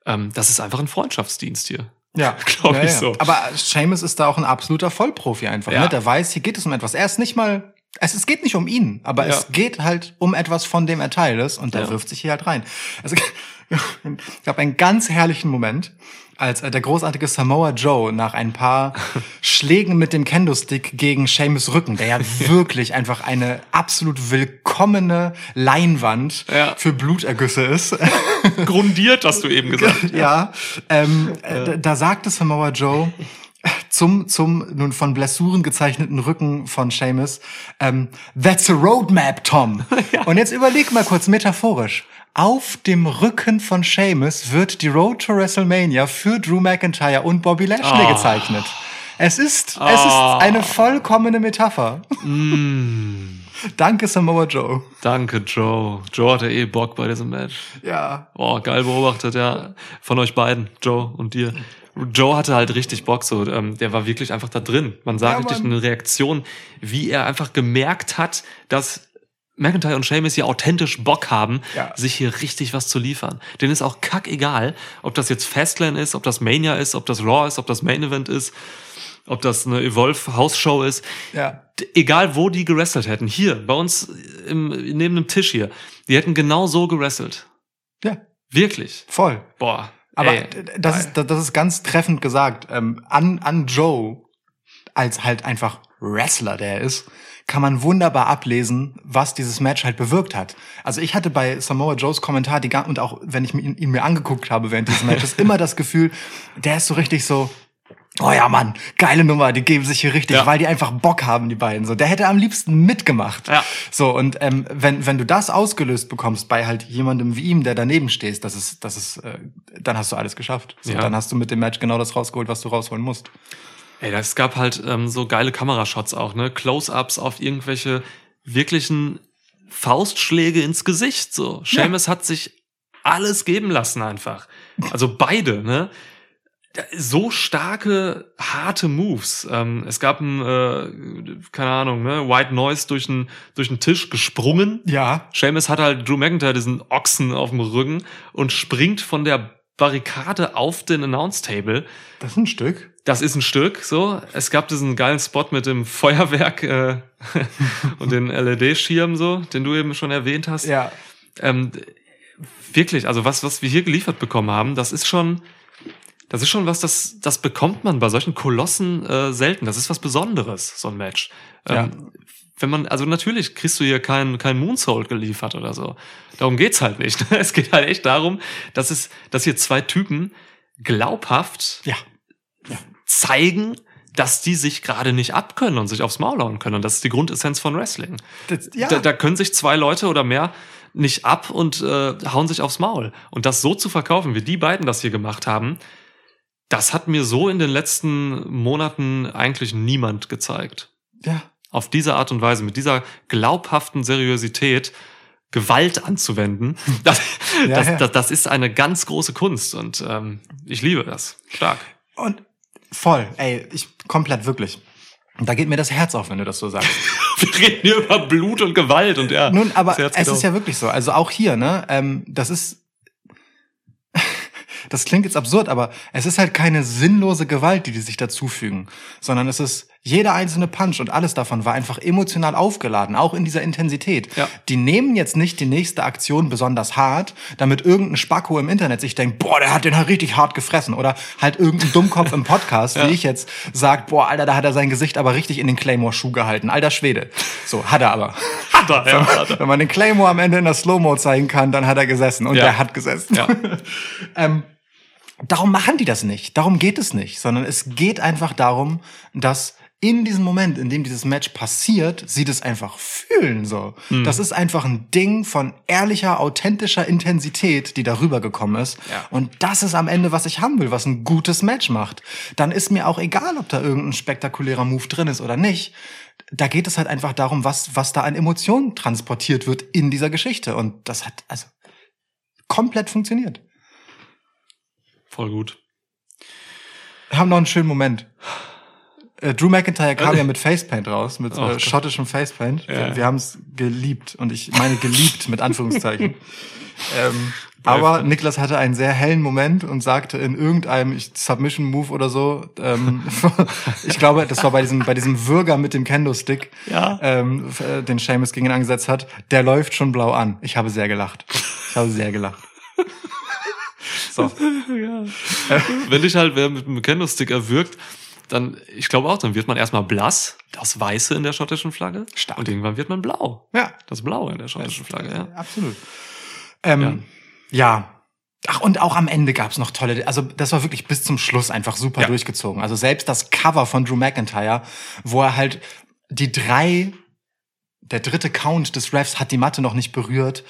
Ähm, das ist einfach ein Freundschaftsdienst hier. Ja, Glaub ja, ich ja. so. Aber Seamus ist da auch ein absoluter Vollprofi einfach. Ja. Ne? Der weiß, hier geht es um etwas. Er ist nicht mal, es, es geht nicht um ihn, aber Ja. es geht halt um etwas, von dem er Teil ist und der Ja. wirft sich hier halt rein. Also, ich gab einen ganz herrlichen Moment, als äh, der großartige Samoa Joe nach ein paar Schlägen mit dem Kendo-Stick gegen Seamus Rücken, der ja wirklich einfach eine absolut willkommene Leinwand Ja. für Blutergüsse ist. Grundiert, hast du eben gesagt. ja, ähm, äh, da, da sagte Samoa Joe zum, zum nun von Blessuren gezeichneten Rücken von Seamus, ähm, that's a roadmap, Tom. Und jetzt überleg mal kurz metaphorisch. Auf dem Rücken von Seamus wird die Road to WrestleMania für Drew McIntyre und Bobby Lashley Ah. gezeichnet. Es ist, es Ah. ist eine vollkommene Metapher. Mm, Danke, Samoa Joe. danke, Joe. Joe hatte eh Bock bei diesem Match. Ja. Boah, geil beobachtet, ja. Von euch beiden, Joe und dir. Joe hatte halt richtig Bock, so, ähm, der war wirklich einfach da drin. Man sah Ja, richtig eine Reaktion, wie er einfach gemerkt hat, dass McIntyre und Sheamus hier authentisch Bock haben, Ja. sich hier richtig was zu liefern. Denen ist auch kackegal, ob das jetzt Fastlane ist, ob das Mania ist, ob das Raw ist, ob das Main Event ist, ob das eine Evolve House-Show ist. Ja. Egal, wo die gewrestelt hätten. Hier, bei uns im, neben dem Tisch hier. Die hätten genau so gewrestelt. Ja. Wirklich. Voll. Boah. Aber ey, das, ist, das ist ganz treffend gesagt. Ähm, an, an Joe, als halt einfach Wrestler, der er ist, kann man wunderbar ablesen, was dieses Match halt bewirkt hat. Also ich hatte bei Samoa Joes Kommentar die und auch wenn ich ihn, ihn mir angeguckt habe während dieses Matches immer das Gefühl, der ist so richtig so Oh ja, Mann, geile Nummer, die geben sich hier richtig, Ja. weil die einfach Bock haben, die beiden. So, der hätte am liebsten mitgemacht. Ja. So, und ähm, wenn, wenn du das ausgelöst bekommst bei halt jemandem wie ihm, der daneben stehst, das ist, das ist, äh, dann hast du alles geschafft. So, Ja. Dann hast du mit dem Match genau das rausgeholt, was du rausholen musst. Ey, es gab halt ähm, so geile Kamerashots auch, ne? Close-ups auf irgendwelche wirklichen Faustschläge ins Gesicht. So, Seamus hat sich alles geben lassen einfach. Also beide, ne? So starke, harte Moves. Ähm, es gab ein, äh, keine Ahnung, ne, White Noise durch den durch Tisch gesprungen. Ja. Seamus hat halt Drew McIntyre diesen Ochsen auf dem Rücken und springt von der Barrikade auf den Announce Table. Das ist ein Stück. Das ist ein Stück, so. Es gab diesen geilen Spot mit dem Feuerwerk äh, und den LED-Schirm, so, den du eben schon erwähnt hast. Ja. Ähm, wirklich, also was, was wir hier geliefert bekommen haben, das ist schon, das ist schon was, das, das bekommt man bei solchen Kolossen äh, selten. Das ist was Besonderes, so ein Match. Ähm, Wenn man, also natürlich kriegst du hier kein, kein Moonsault geliefert oder so. Darum geht's halt nicht. Es geht halt echt darum, dass es, dass hier zwei Typen glaubhaft Ja. zeigen, dass die sich gerade nicht abkönnen und sich aufs Maul hauen können. Und das ist die Grundessenz von Wrestling. Das, ja. Da, da können sich zwei Leute oder mehr nicht ab und äh, hauen sich aufs Maul. Und das so zu verkaufen, wie die beiden das hier gemacht haben, das hat mir so in den letzten Monaten eigentlich niemand gezeigt. ja. Auf diese Art und Weise, mit dieser glaubhaften Seriosität Gewalt anzuwenden, das, Ja, das, ja. Das, das ist eine ganz große Kunst und ähm, ich liebe das. Stark. Und voll, ey, ich komplett wirklich. Und da geht mir das Herz auf, wenn du das so sagst. Wir reden hier über Blut und Gewalt und ja. Nun, aber es ist ja wirklich so. Also auch hier, ne? Ähm, das ist. Das klingt jetzt absurd, aber es ist halt keine sinnlose Gewalt, die die sich dazufügen, sondern es ist jeder einzelne Punch und alles davon war einfach emotional aufgeladen, auch in dieser Intensität. Ja. Die nehmen jetzt nicht die nächste Aktion besonders hart, damit irgendein Spacko im Internet sich denkt, boah, der hat den halt richtig hart gefressen. Oder halt irgendein Dummkopf im Podcast, wie ich jetzt, sagt, boah, Alter, da hat er sein Gesicht aber richtig in den Claymore-Schuh gehalten. Alter Schwede. So, hat er aber. Hat er, ja, hat er. Wenn man den Claymore am Ende in der Slow-Mo zeigen kann, dann hat er gesessen. Und Ja. der hat gesessen. Ja. ähm, darum machen die das nicht. Darum geht es nicht. Sondern es geht einfach darum, dass in diesem Moment, in dem dieses Match passiert, sie das einfach fühlen so. Hm. Das ist einfach ein Ding von ehrlicher, authentischer Intensität, die darüber gekommen ist. Ja. Und das ist am Ende, was ich haben will, was ein gutes Match macht. Dann ist mir auch egal, ob da irgendein spektakulärer Move drin ist oder nicht. Da geht es halt einfach darum, was, was da an Emotionen transportiert wird in dieser Geschichte. Und das hat also komplett funktioniert. Voll gut. Wir haben noch einen schönen Moment. Äh, Drew McIntyre kam ja mit Facepaint raus, mit Oh äh, schottischem Facepaint. Ja. Wir, wir haben es geliebt und ich meine geliebt mit Anführungszeichen. ähm, aber Niklas hatte einen sehr hellen Moment und sagte in irgendeinem ich- Submission-Move oder so, ähm, ich glaube, das war bei diesem, bei diesem Würger mit dem Kendo-Stick, Ja. ähm, äh, den Seamus gegen ihn angesetzt hat, der läuft schon blau an. Ich habe sehr gelacht. Ich habe sehr gelacht. So. Wenn dich halt wer mit einem Kendo-Stick erwürgt, dann, ich glaube auch, dann wird man erstmal blass, das Weiße in der schottischen Flagge. Stark. Und irgendwann wird man blau. Ja. Das Blaue in der schottischen Flagge, ja. Absolut. Ähm, ja. Ach, und auch am Ende gab's noch tolle, also das war wirklich bis zum Schluss einfach super Ja. durchgezogen. Also selbst das Cover von Drew McIntyre, wo er halt die drei, der dritte Count des Refs hat die Matte noch nicht berührt,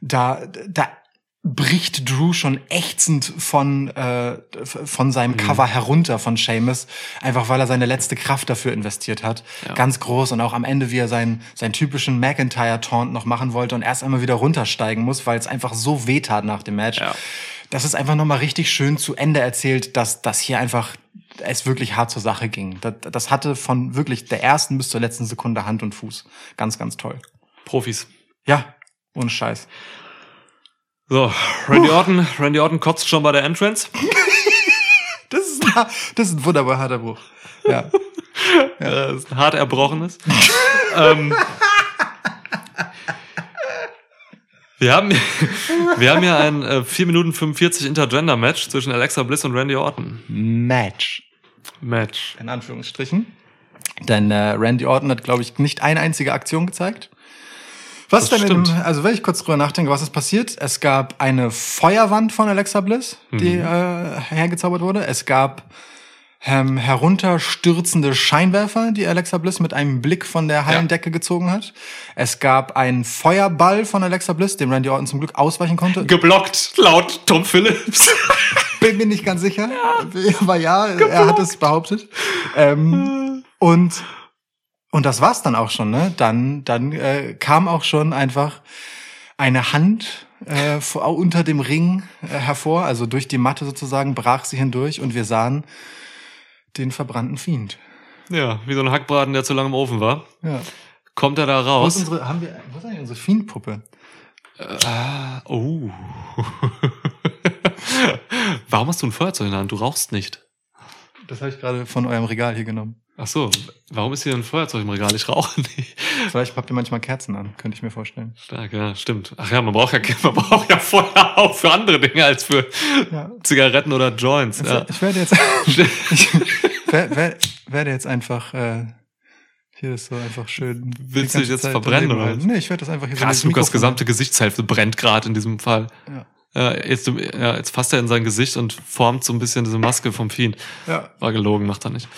da, da bricht Drew schon ächzend von, äh, von seinem Cover herunter von Seamus, einfach weil er seine letzte Kraft dafür investiert hat. Ja. Ganz groß und auch am Ende, wie er seinen, seinen typischen McIntyre-Taunt noch machen wollte und erst einmal wieder runtersteigen muss, weil es einfach so wehtat nach dem Match. Ja. Das ist einfach nochmal richtig schön zu Ende erzählt, dass das hier einfach es wirklich hart zur Sache ging. Das, das hatte von wirklich der ersten bis zur letzten Sekunde Hand und Fuß. Ganz, ganz toll. Profis. Ja, ohne Scheiß. So, Randy Orton, Randy Orton kotzt schon bei der Entrance. Das ist, das ist ein wunderbar harter Bruch. Ja. Ja. Das ist ein hart erbrochenes. ähm, wir haben, wir haben hier ein äh, 4 Minuten 45 Intergender-Match zwischen Alexa Bliss und Randy Orton. Match. Match. In Anführungsstrichen. Denn äh, Randy Orton hat, glaube ich, nicht eine einzige Aktion gezeigt. Was Das denn in, also wenn ich kurz drüber nachdenke, was ist passiert? Es gab eine Feuerwand von Alexa Bliss, die äh, hergezaubert wurde. Es gab ähm, herunterstürzende Scheinwerfer, die Alexa Bliss mit einem Blick von der Hallendecke gezogen hat. Es gab einen Feuerball von Alexa Bliss, dem Randy Orton zum Glück ausweichen konnte. Geblockt, laut Tom Phillips. Bin mir nicht ganz sicher, aber ja, er hat es behauptet. Ähm, und und das war's dann auch schon. Ne? Dann dann äh, kam auch schon einfach eine Hand äh, vor- unter dem Ring äh, hervor, also durch die Matte sozusagen brach sie hindurch und wir sahen den verbrannten Fiend. ja, wie so ein Hackbraten, der zu lange im Ofen war. Ja. Kommt er da Wo ist raus? unsere, haben wir, wo ist eigentlich unsere Fiendpuppe? Oh. Warum hast du ein Feuerzeug in der Hand? Du rauchst nicht. Das habe ich gerade von eurem Regal hier genommen. Ach so, warum ist hier ein Feuerzeug im Regal? Ich rauche nicht. Vielleicht habt ihr manchmal Kerzen an, könnte ich mir vorstellen. Stark, ja, stimmt. Ach ja, man braucht ja, man braucht ja Feuer auch für andere Dinge als für Ja. Zigaretten oder Joints. Ja. Ich werde jetzt, ich wer, wer, werde jetzt einfach äh, hier ist so einfach schön. Willst du dich jetzt Zeit verbrennen, oder? Nee, ich werde das einfach hier Krass, so Lukas Mikrofon- gesamte Gesichtshälfte brennt gerade in diesem Fall. Ja. Ja, jetzt, ja, jetzt fasst er in sein Gesicht und formt so ein bisschen diese Maske vom Fiend. Ja. War gelogen, macht er nicht.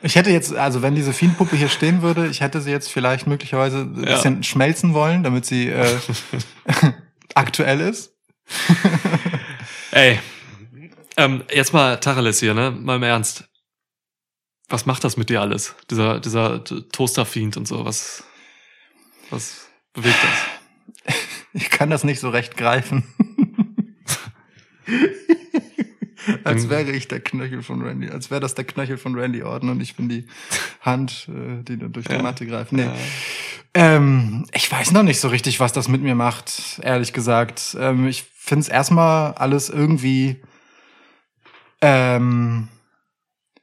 Ich hätte jetzt, also wenn diese Fiendpuppe hier stehen würde, ich hätte sie jetzt vielleicht möglicherweise ein Ja. bisschen schmelzen wollen, damit sie äh, aktuell ist. Ey, ähm, jetzt mal Tacheles hier, ne? Mal im Ernst. Was macht das mit dir alles? Dieser, dieser Toaster-Fiend und so, was, was bewegt das? Ich kann das nicht so recht greifen. Als Dann- wäre ich der Knöchel von Randy, als wäre das der Knöchel von Randy Orton und ich bin die Hand, äh, die da durch die Ja. Matte greift. Nee. Ähm, ich weiß noch nicht so richtig, was das mit mir macht, ehrlich gesagt. Ähm, ich finde es erstmal alles irgendwie ähm,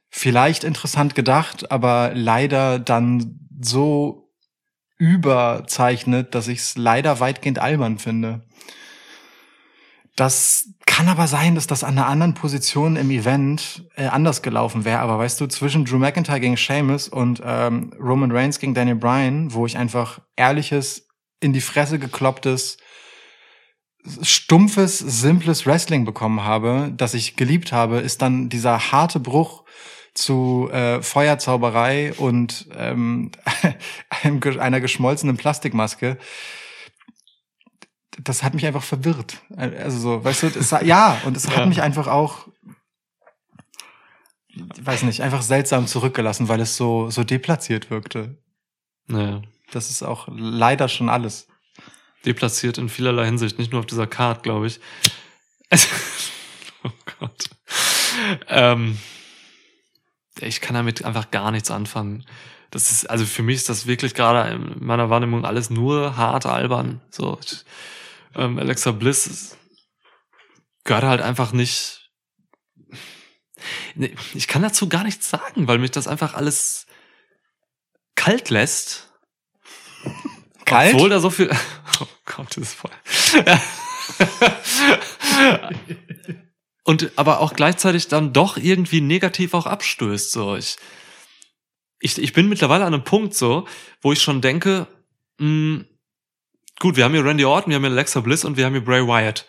vielleicht interessant gedacht, aber leider dann so überzeichnet, dass ich es leider weitgehend albern finde. Das kann aber sein, dass das an einer anderen Position im Event äh, anders gelaufen wäre. Aber weißt du, zwischen Drew McIntyre gegen Sheamus und ähm, Roman Reigns gegen Daniel Bryan, wo ich einfach ehrliches, in die Fresse geklopptes, stumpfes, simples Wrestling bekommen habe, das ich geliebt habe, ist dann dieser harte Bruch zu äh, Feuerzauberei und ähm, einer geschmolzenen Plastikmaske. Das hat mich einfach verwirrt. Also so, weißt du, es, ja, und es Ja. hat mich einfach auch, ich weiß nicht, einfach seltsam zurückgelassen, weil es so so deplatziert wirkte. Naja. Das ist auch leider schon alles. Deplatziert in vielerlei Hinsicht, nicht nur auf dieser Card, glaube ich. oh Gott. Ähm, ich kann damit einfach gar nichts anfangen. Das ist, also für mich ist das wirklich gerade in meiner Wahrnehmung alles nur hart albern. So, ich, ähm, Alexa Bliss ist- gehört halt einfach nicht. Nee, Ich kann dazu gar nichts sagen, weil mich das einfach alles kalt lässt. Kalt? Obwohl da so viel. Oh Gott, das ist voll. Und aber auch gleichzeitig dann doch irgendwie negativ auch abstößt. So, ich, ich, ich bin mittlerweile an einem Punkt so, wo ich schon denke, mh, gut, wir haben hier Randy Orton, wir haben hier Alexa Bliss und wir haben hier Bray Wyatt.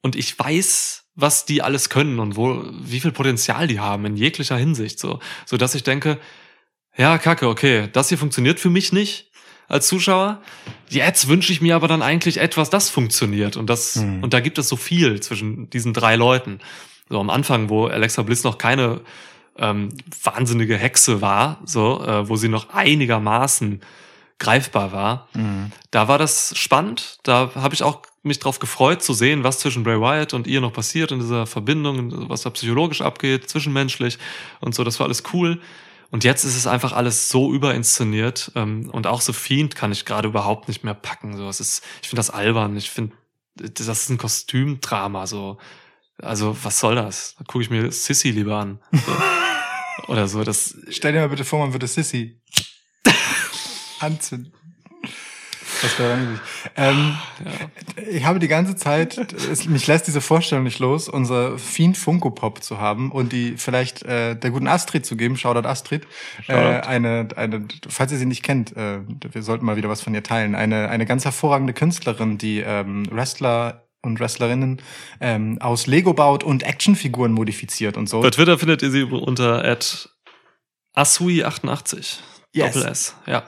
Und ich weiß, was die alles können und wo, wie viel Potenzial die haben in jeglicher Hinsicht, so, so dass ich denke, ja, kacke, okay, das hier funktioniert für mich nicht, als Zuschauer. Jetzt wünsche ich mir aber dann eigentlich etwas, das funktioniert. Und das, Hm. und da gibt es so viel zwischen diesen drei Leuten. So am Anfang, wo Alexa Bliss noch keine ähm, wahnsinnige Hexe war, so, äh, wo sie noch einigermaßen greifbar war. Mhm. Da war das spannend. Da habe ich auch mich drauf gefreut zu sehen, was zwischen Bray Wyatt und ihr noch passiert in dieser Verbindung, was da psychologisch abgeht, zwischenmenschlich und so. Das war alles cool. Und jetzt ist es einfach alles so überinszeniert ähm, und auch so Fiend kann ich gerade überhaupt nicht mehr packen. So, es ist, ich finde das albern. Ich finde, das ist ein Kostümdrama. So, also was soll das? Da gucke ich mir Sissy lieber an. So. Oder so. Das Stell dir mal bitte vor, man würde Sissy anzünden. Das wäre langweilig. Ähm, Ich habe die ganze Zeit, es, mich lässt diese Vorstellung nicht los, unser Fiend Funko Pop zu haben und die vielleicht äh, der guten Astrid zu geben, Shoutout Astrid, äh, Shoutout. eine, eine, falls ihr sie nicht kennt, äh, wir sollten mal wieder was von ihr teilen, eine, eine ganz hervorragende Künstlerin, die ähm, Wrestler und Wrestlerinnen ähm, aus Lego baut und Actionfiguren modifiziert und so. Bei Twitter findet ihr sie unter asui88. Yes. Doppel S. Ja.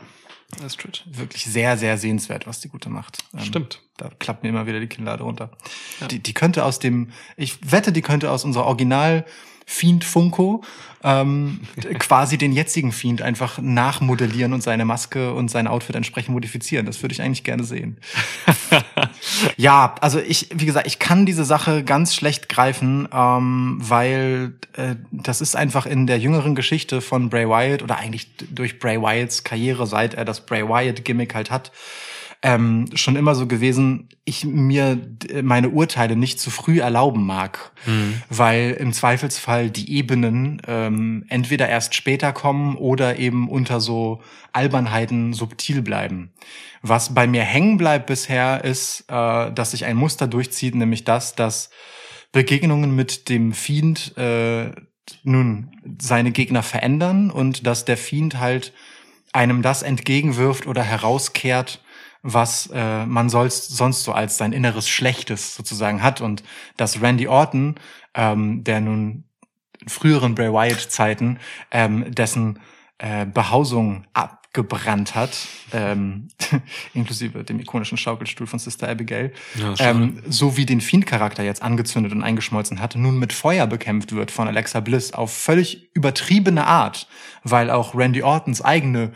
Astrid. wirklich sehr, sehr sehenswert, was die Gute macht. Ähm, Stimmt. Da klappt mir immer wieder die Kinnlade runter. Ja. Die, die könnte aus dem, ich wette, die könnte aus unserer Original Fiend Funko ähm, quasi den jetzigen Fiend einfach nachmodellieren und seine Maske und sein Outfit entsprechend modifizieren. Das würde ich eigentlich gerne sehen. ja, also ich, wie gesagt, ich kann diese Sache ganz schlecht greifen, ähm, weil äh, das ist einfach in der jüngeren Geschichte von Bray Wyatt oder eigentlich durch Bray Wyatts Karriere, seit er das Bray Wyatt Gimmick halt hat, ähm, schon immer so gewesen, ich mir meine Urteile nicht zu früh erlauben mag, weil im Zweifelsfall die Ebenen ähm, entweder erst später kommen oder eben unter so Albernheiten subtil bleiben. Was bei mir hängen bleibt bisher ist, äh, dass sich ein Muster durchzieht, nämlich das, dass Begegnungen mit dem Fiend äh, nun seine Gegner verändern und dass der Fiend halt einem das entgegenwirft oder herauskehrt, was äh, man soll's, sonst so als sein inneres Schlechtes sozusagen hat. Und dass Randy Orton, ähm, der nun in früheren Bray Wyatt-Zeiten, ähm, dessen äh, Behausung abgebrannt hat, ähm, inklusive dem ikonischen Schaukelstuhl von Sister Abigail, Ja, ähm, so wie den Fiend-Charakter jetzt angezündet und eingeschmolzen hat, nun mit Feuer bekämpft wird von Alexa Bliss auf völlig übertriebene Art, weil auch Randy Ortons eigene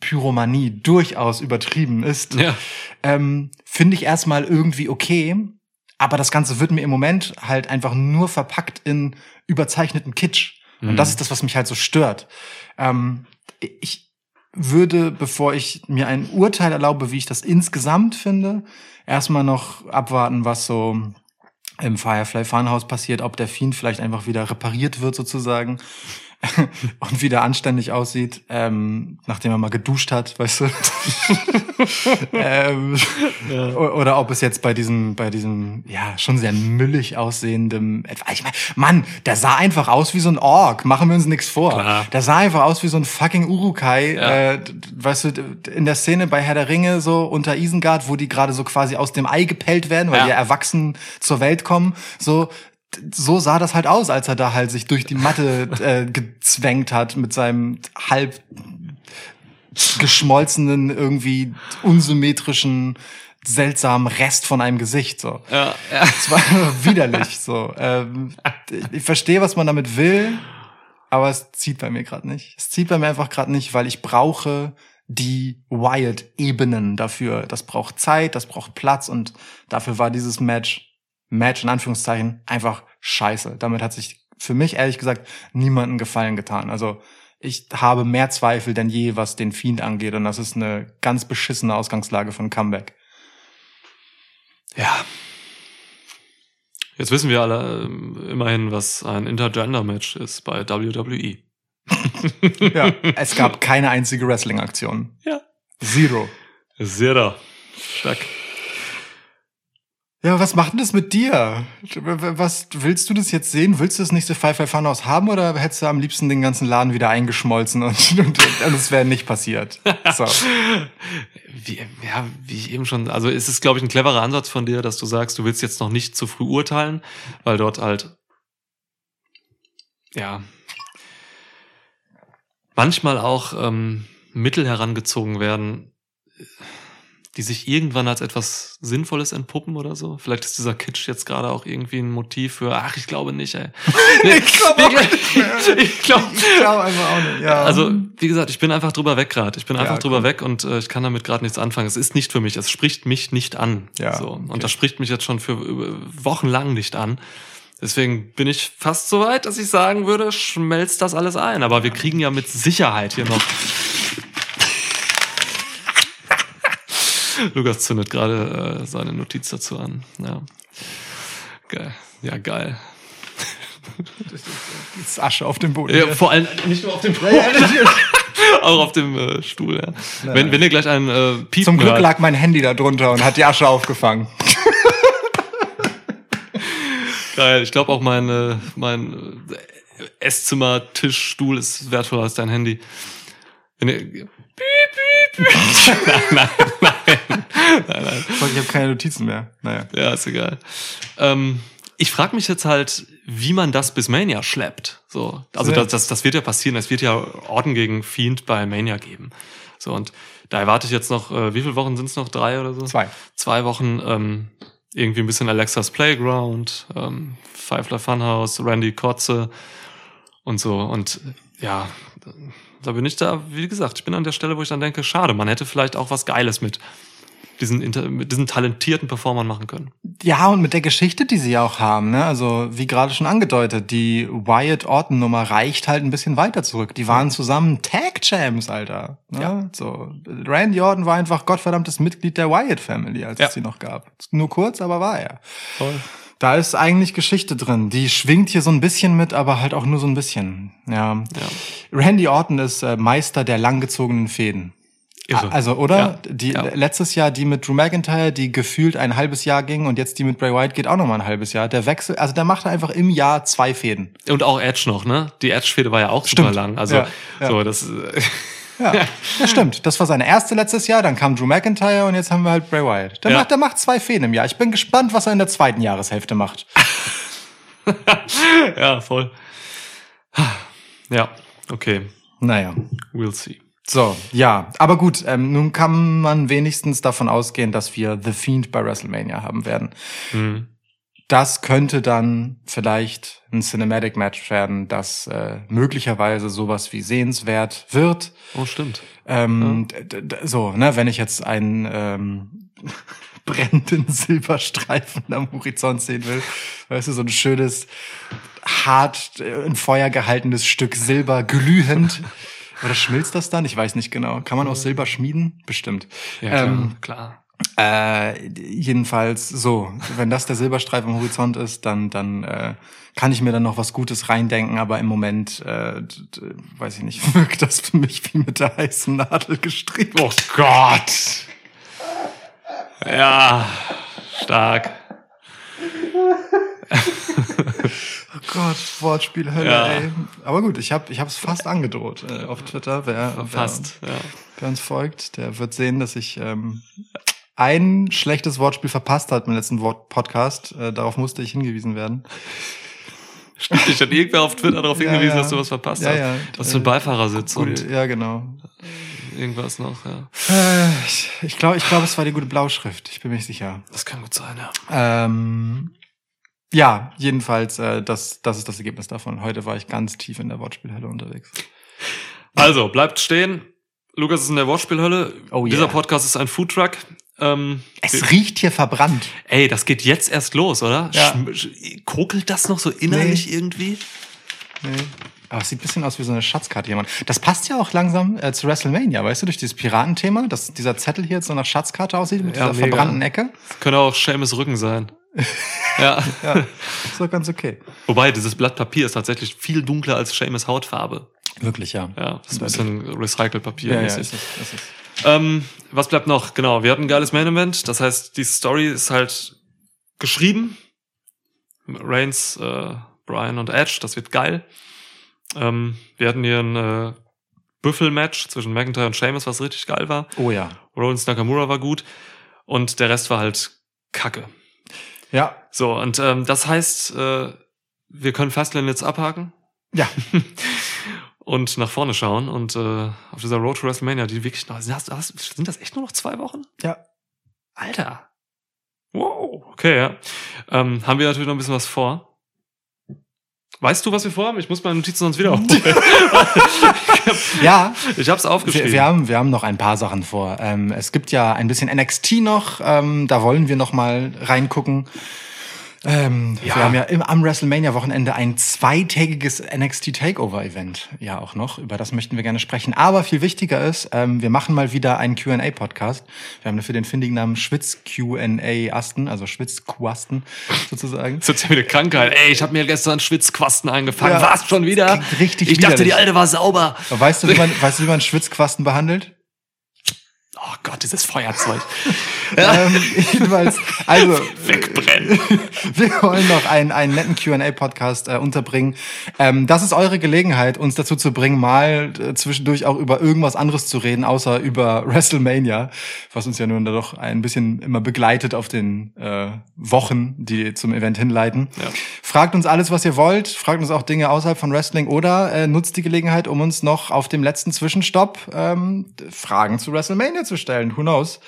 Pyromanie durchaus übertrieben ist, Ja. ähm, finde ich erstmal irgendwie okay. Aber das Ganze wird mir im Moment halt einfach nur verpackt in überzeichneten Kitsch. Und Mhm. das ist das, was mich halt so stört. Ähm, ich würde, bevor ich mir ein Urteil erlaube, wie ich das insgesamt finde, erstmal noch abwarten, was so im Firefly Funhouse passiert, ob der Fiend vielleicht einfach wieder repariert wird sozusagen und wieder anständig aussieht, ähm, nachdem er mal geduscht hat, weißt du. ähm, o- Oder ob es jetzt bei diesem, bei diesem, ja, schon sehr müllig aussehendem, ich meine, Mann, der sah einfach aus wie so ein Ork, machen wir uns nichts vor. Klar. Der sah einfach aus wie so ein fucking Urukai, Ja. äh, weißt du, in der Szene bei Herr der Ringe, so unter Isengard, wo die gerade so quasi aus dem Ei gepellt werden, weil Ja. die ja erwachsen zur Welt kommen, so, so sah das halt aus, als er da halt sich durch die Matte äh, gezwängt hat mit seinem halb geschmolzenen, irgendwie unsymmetrischen, seltsamen Rest von einem Gesicht, so. Ja, ja. Es war widerlich, so. Ähm, ich, ich verstehe, was man damit will, aber es zieht bei mir gerade nicht. Es zieht bei mir einfach gerade nicht, weil ich brauche die Wyatt-Ebenen dafür. Das braucht Zeit, das braucht Platz und dafür war dieses Match, Match in Anführungszeichen, einfach scheiße. Damit hat sich für mich ehrlich gesagt niemanden Gefallen getan. Also ich habe mehr Zweifel denn je, was den Fiend angeht und das ist eine ganz beschissene Ausgangslage von Comeback. Ja. Jetzt wissen wir alle ähm, immerhin, was ein Intergender-Match ist bei. WWE. Ja, es gab keine einzige Wrestling-Aktion. Ja. Zero. Da. Stark. Ja, was macht denn das mit dir? Was willst du das jetzt sehen? Willst du das nächste Five Five Funhouse haben oder hättest du am liebsten den ganzen Laden wieder eingeschmolzen und, und, und es wäre nicht passiert? So. Wie, ja, wie ich eben schon, also ist es, glaube ich, ein cleverer Ansatz von dir, dass du sagst, du willst jetzt noch nicht zu früh urteilen, weil dort halt, ja, manchmal auch ähm, Mittel herangezogen werden, die sich irgendwann als etwas Sinnvolles entpuppen oder so. Vielleicht ist dieser Kitsch jetzt gerade auch irgendwie ein Motiv für, ach, ich glaube nicht, ey. Ich glaube auch nicht mehr. ich glaube, Ich glaube einfach auch nicht. Ja. also, wie gesagt, ich bin einfach drüber weg gerade. Ich bin einfach Ja, drüber komm. weg und äh, ich kann damit gerade nichts anfangen. Es ist nicht für mich. Es spricht mich nicht an. Ja, so. okay. Und das spricht mich jetzt schon für äh, wochenlang nicht an. Deswegen bin ich fast so weit, dass ich sagen würde, schmelzt das alles ein. Aber wir kriegen ja mit Sicherheit hier noch. Lukas zündet gerade äh, seine Notiz dazu an. Ja. Geil. Ja, geil. Jetzt Asche auf dem Boden. Ja, vor allem nicht nur auf dem natürlich. auch auf dem äh, Stuhl, ja. Wenn, wenn ihr gleich einen äh, Piepen Zum Glück hört, lag mein Handy da drunter und hat die Asche aufgefangen. geil. Ich glaube auch mein, äh, mein äh, Esszimmer, Tisch, Stuhl ist wertvoller als dein Handy. Wenn ihr, piep, piep, piep. nein, nein, nein. Fuck, Ich habe keine Notizen mehr. Naja. Ja, ist egal. Ähm, ich frage mich jetzt halt, wie man das bis Mania schleppt. So, also Ja. das, das, das wird ja passieren. Es wird ja Orden gegen Fiend bei Mania geben. So und da erwarte ich jetzt noch, äh, wie viele Wochen sind es noch? Drei oder so? Zwei. Zwei Wochen. Ähm, irgendwie ein bisschen Alexas Playground, ähm, Pfeifler Funhouse, Randy Kotze und so. Und ja, da bin ich da, wie gesagt, ich bin an der Stelle, wo ich dann denke, schade, man hätte vielleicht auch was Geiles mit diesen, mit diesen talentierten Performern machen können. Ja, und mit der Geschichte, die sie ja auch haben, ne? Also, wie gerade schon angedeutet, die Wyatt Orton Nummer reicht halt ein bisschen weiter zurück. Die waren zusammen Tag Champs, Alter. Ne? Ja. So, Randy Orton war einfach gottverdammtes Mitglied der Wyatt Family, als Ja. es sie noch gab. Nur kurz, aber war er. Toll. Da ist eigentlich Geschichte drin. Die schwingt hier so ein bisschen mit, aber halt auch nur so ein bisschen. Ja. Ja. Randy Orton ist äh, Meister der langgezogenen Fäden. Irre. Also, oder? Ja, Die ja. letztes Jahr die mit Drew McIntyre, die gefühlt ein halbes Jahr ging und jetzt die mit Bray Wyatt geht auch noch mal ein halbes Jahr. Der Wechsel, also der macht einfach im Jahr zwei Fäden. Und auch Edge noch, ne? Die Edge-Fehde war ja auch super Stimmt. lang. Also, Ja, so, das, Ja, das stimmt. Das war seine erste letztes Jahr, dann kam Drew McIntyre und jetzt haben wir halt Bray Wyatt. Der Ja. macht, der macht zwei Fäden im Jahr. Ich bin gespannt, was er in der zweiten Jahreshälfte macht. ja, voll. Ja, okay. Naja. We'll see. So, ja. Aber gut, ähm, nun kann man wenigstens davon ausgehen, dass wir The Fiend bei WrestleMania haben werden. Mhm. das könnte dann vielleicht ein Cinematic Match werden, das äh, möglicherweise sowas wie sehenswert wird. Oh, stimmt. Ähm, d- so, ne, wenn ich jetzt einen ähm, brennenden Silberstreifen am Horizont sehen will, weißt du, so ein schönes, hart äh, in Feuer gehaltenes Stück Silber, glühend. Oder schmilzt das dann? Ich weiß nicht genau. Kann man aus Silber schmieden? Bestimmt. Ja, klar. Ähm, klar. äh, jedenfalls so, wenn das der Silberstreif am Horizont ist, dann dann äh, kann ich mir dann noch was Gutes reindenken, aber im Moment äh, weiß ich nicht, wirkt das für mich wie mit der heißen Nadel gestrickt. Oh Gott. Ja, stark. Gott, Wortspielhölle, Ja. ey. Aber gut, ich habe ich hab's fast angedroht äh, auf Twitter. Wer, Fast. Ja. Wer, wer uns folgt, der wird sehen, dass ich ähm, ein schlechtes Wortspiel verpasst hat im letzten Wort Podcast. Äh, darauf musste ich hingewiesen werden. Stimmt, ich hat irgendwer auf Twitter darauf Ja, hingewiesen, ja. dass du was verpasst Ja, hast. ja. Was für ein Beifahrersitz Gut, und ja, genau. irgendwas noch, ja. Äh, ich glaube, ich glaube, es war die gute Blauschrift. Ich bin mir nicht sicher. Das kann gut sein, ja. Ähm, ja, jedenfalls, äh, das, das ist das Ergebnis davon. Heute war ich ganz tief in der Wortspielhölle unterwegs. Also, bleibt stehen. Lukas ist in der Wortspielhölle. Oh, Dieser yeah. Podcast ist ein Foodtruck. Ähm, Es riecht hier verbrannt. ey, das geht jetzt erst los, oder? Ja. Kokelt das noch so innerlich irgendwie? Nee. Aber es sieht ein bisschen aus wie so eine Schatzkarte jemand. Das passt ja auch langsam äh, zu WrestleMania, weißt du, durch dieses Piratenthema, dass dieser Zettel hier jetzt so nach Schatzkarte aussieht mit Ja, dieser mega. verbrannten Ecke. Könnte auch Seamus Rücken sein. ja. Ja, ist doch ganz okay. Wobei, dieses Blatt Papier ist tatsächlich viel dunkler als Seamus Hautfarbe. Wirklich, ja. Ja, das ist ein bisschen Recycle-Papier. Ja, ja, ist es, ist es. Ähm, was bleibt noch? Genau, wir hatten ein geiles Main Event. Das heißt, die Story ist halt geschrieben. Reigns, äh, Brian und Edge, das wird geil. Ähm, wir hatten hier ein äh, Büffel-Match zwischen McIntyre und Sheamus, was richtig geil war. Oh ja. Rollins Nakamura war gut. Und der Rest war halt Kacke. Ja. So, und ähm, das heißt, äh, wir können Fastlane jetzt abhaken. Ja. und nach vorne schauen und äh, auf dieser Road to WrestleMania, die wirklich noch, sind das, sind das echt nur noch zwei Wochen? Ja. Alter. Wow. Okay, ja. Ähm, haben wir natürlich noch ein bisschen was vor. Weißt du, was wir vorhaben? Ich muss meine Notizen sonst wiederholen. Ja, ich hab's aufgeschrieben. wir, wir, haben, wir haben noch ein paar Sachen vor. Ähm, es gibt ja ein bisschen NXT noch, ähm, da wollen wir noch mal reingucken. Ähm, Ja. Wir haben ja im, am WrestleMania-Wochenende ein zweitägiges NXT Takeover-Event ja auch noch. Über das möchten wir gerne sprechen. Aber viel wichtiger ist, ähm, wir machen mal wieder einen Q&A-Podcast. Wir haben dafür den findigen Namen Schwitz-Q&A-Asten, also Schwitz-Quasten sozusagen. Das ist ja wieder Krankheit. Ey, ich habe mir gestern Schwitzquasten eingefangen. Ja. Was schon wieder? Richtig Ich dachte, die alte war sauber. Aber Weißt du, wie man, weißt du, wie man Schwitzquasten behandelt? Oh Gott, dieses Feuerzeug. ähm, jedenfalls, also Wegbrennen. wir wollen noch einen, einen netten Q&A-Podcast äh, unterbringen. Ähm, das ist eure Gelegenheit, uns dazu zu bringen, mal äh, zwischendurch auch über irgendwas anderes zu reden, außer über WrestleMania, was uns ja nun da doch ein bisschen immer begleitet auf den äh, Wochen, die zum Event hinleiten. Ja. Fragt uns alles, was ihr wollt. Fragt uns auch Dinge außerhalb von Wrestling oder äh, nutzt die Gelegenheit, um uns noch auf dem letzten Zwischenstopp ähm, Fragen zu WrestleMania zu stellen. Who knows?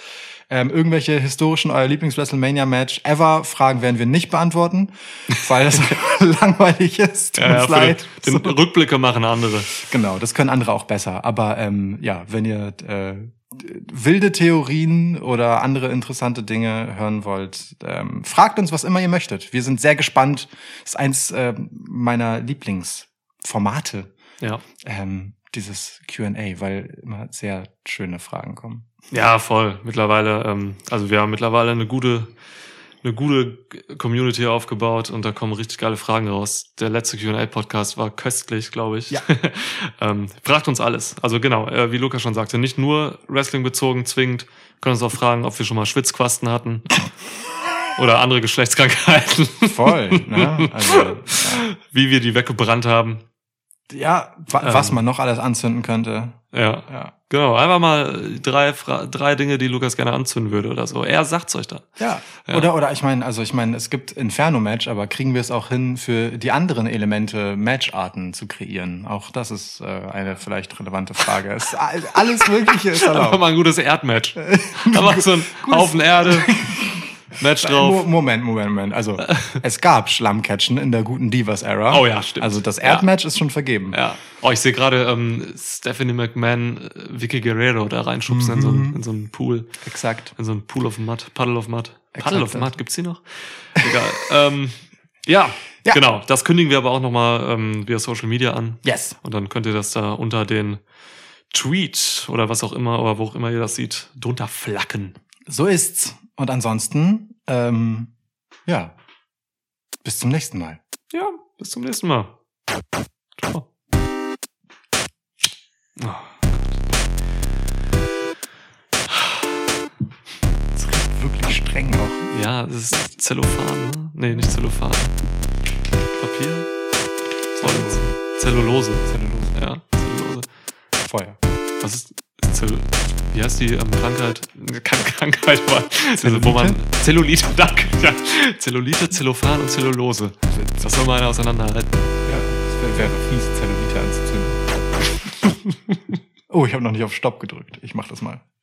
Ähm, irgendwelche historischen, euer Lieblings-WrestleMania-Match ever Fragen werden wir nicht beantworten, weil das langweilig ist. Tut Ja, ja, leid. Den, den Rückblicke machen andere. Genau, das können andere auch besser. Aber ähm, ja, wenn ihr äh, wilde Theorien oder andere interessante Dinge hören wollt, ähm, fragt uns, was immer ihr möchtet. Wir sind sehr gespannt. Das ist eins äh, meiner Lieblingsformate, Ja. ähm, dieses Q&A, weil immer sehr schöne Fragen kommen. Ja, voll. Mittlerweile, ähm, also wir haben mittlerweile eine gute, eine gute Community aufgebaut und da kommen richtig geile Fragen raus. Der letzte Q&A-Podcast war köstlich, glaube ich. Ja. ähm, fragt uns alles. Also genau, äh, wie Luca schon sagte, nicht nur Wrestling bezogen zwingend, können uns auch fragen, ob wir schon mal Schwitzquasten hatten oder andere Geschlechtskrankheiten, Voll, ne? Also, wie wir die weggebrannt haben. ja, wa was Ähm. man noch alles anzünden könnte. Ja, Ja. Genau. Einfach mal drei, drei Dinge, die Lukas gerne anzünden würde oder so. Er sagt's euch dann. Ja. Ja. Oder, oder ich meine, also ich meine, es gibt Inferno-Match, aber kriegen wir es auch hin, für die anderen Elemente Matcharten zu kreieren? Auch das ist äh, eine vielleicht relevante Frage. Es, all- alles Mögliche ist Einfach erlaubt. mal ein gutes Erdmatch. Einfach so ein Haufen Erde, Match drauf. Moment, Moment, Moment. Also es gab Schlammcatchen in der guten Divas-Ära. Oh ja, stimmt. Also das Ja. Erdmatch ist schon vergeben. Ja. Oh, ich sehe gerade ähm, Stephanie McMahon, äh, Vicky Guerrero da reinschubsen in, so einen, in so einen Pool. Exakt. In so einen Pool of Mud. Puddle of Mud. Puddle of. Mud, gibt's die noch? Egal. ähm, ja, Ja. genau. Das kündigen wir aber auch nochmal ähm, via Social Media an. Yes. Und dann könnt ihr das da unter den Tweet oder was auch immer, oder wo auch immer ihr das sieht, drunter flacken. So ist's. Und ansonsten, ähm, ja, bis zum nächsten Mal. Ja, bis zum nächsten Mal. Ciao. Oh. Das riecht wirklich streng auch. Ja, das ist Zellophan, ne? Nee, nicht Zellophan. Papier? Zellulose. Zellulose. Zellulose. Ja, Zellulose. Feuer. Was ist Zell Wie heißt die ähm, Krankheit? Keine Krankheit, aber also, wo man Zellulite, danke. Ja. Zellulite, Zellophan und Zellulose. Das soll einer auseinanderhalten. Ja, das wäre wär fies, Zellulite anzuzünden. oh, ich habe noch nicht auf Stopp gedrückt. Ich mach das mal.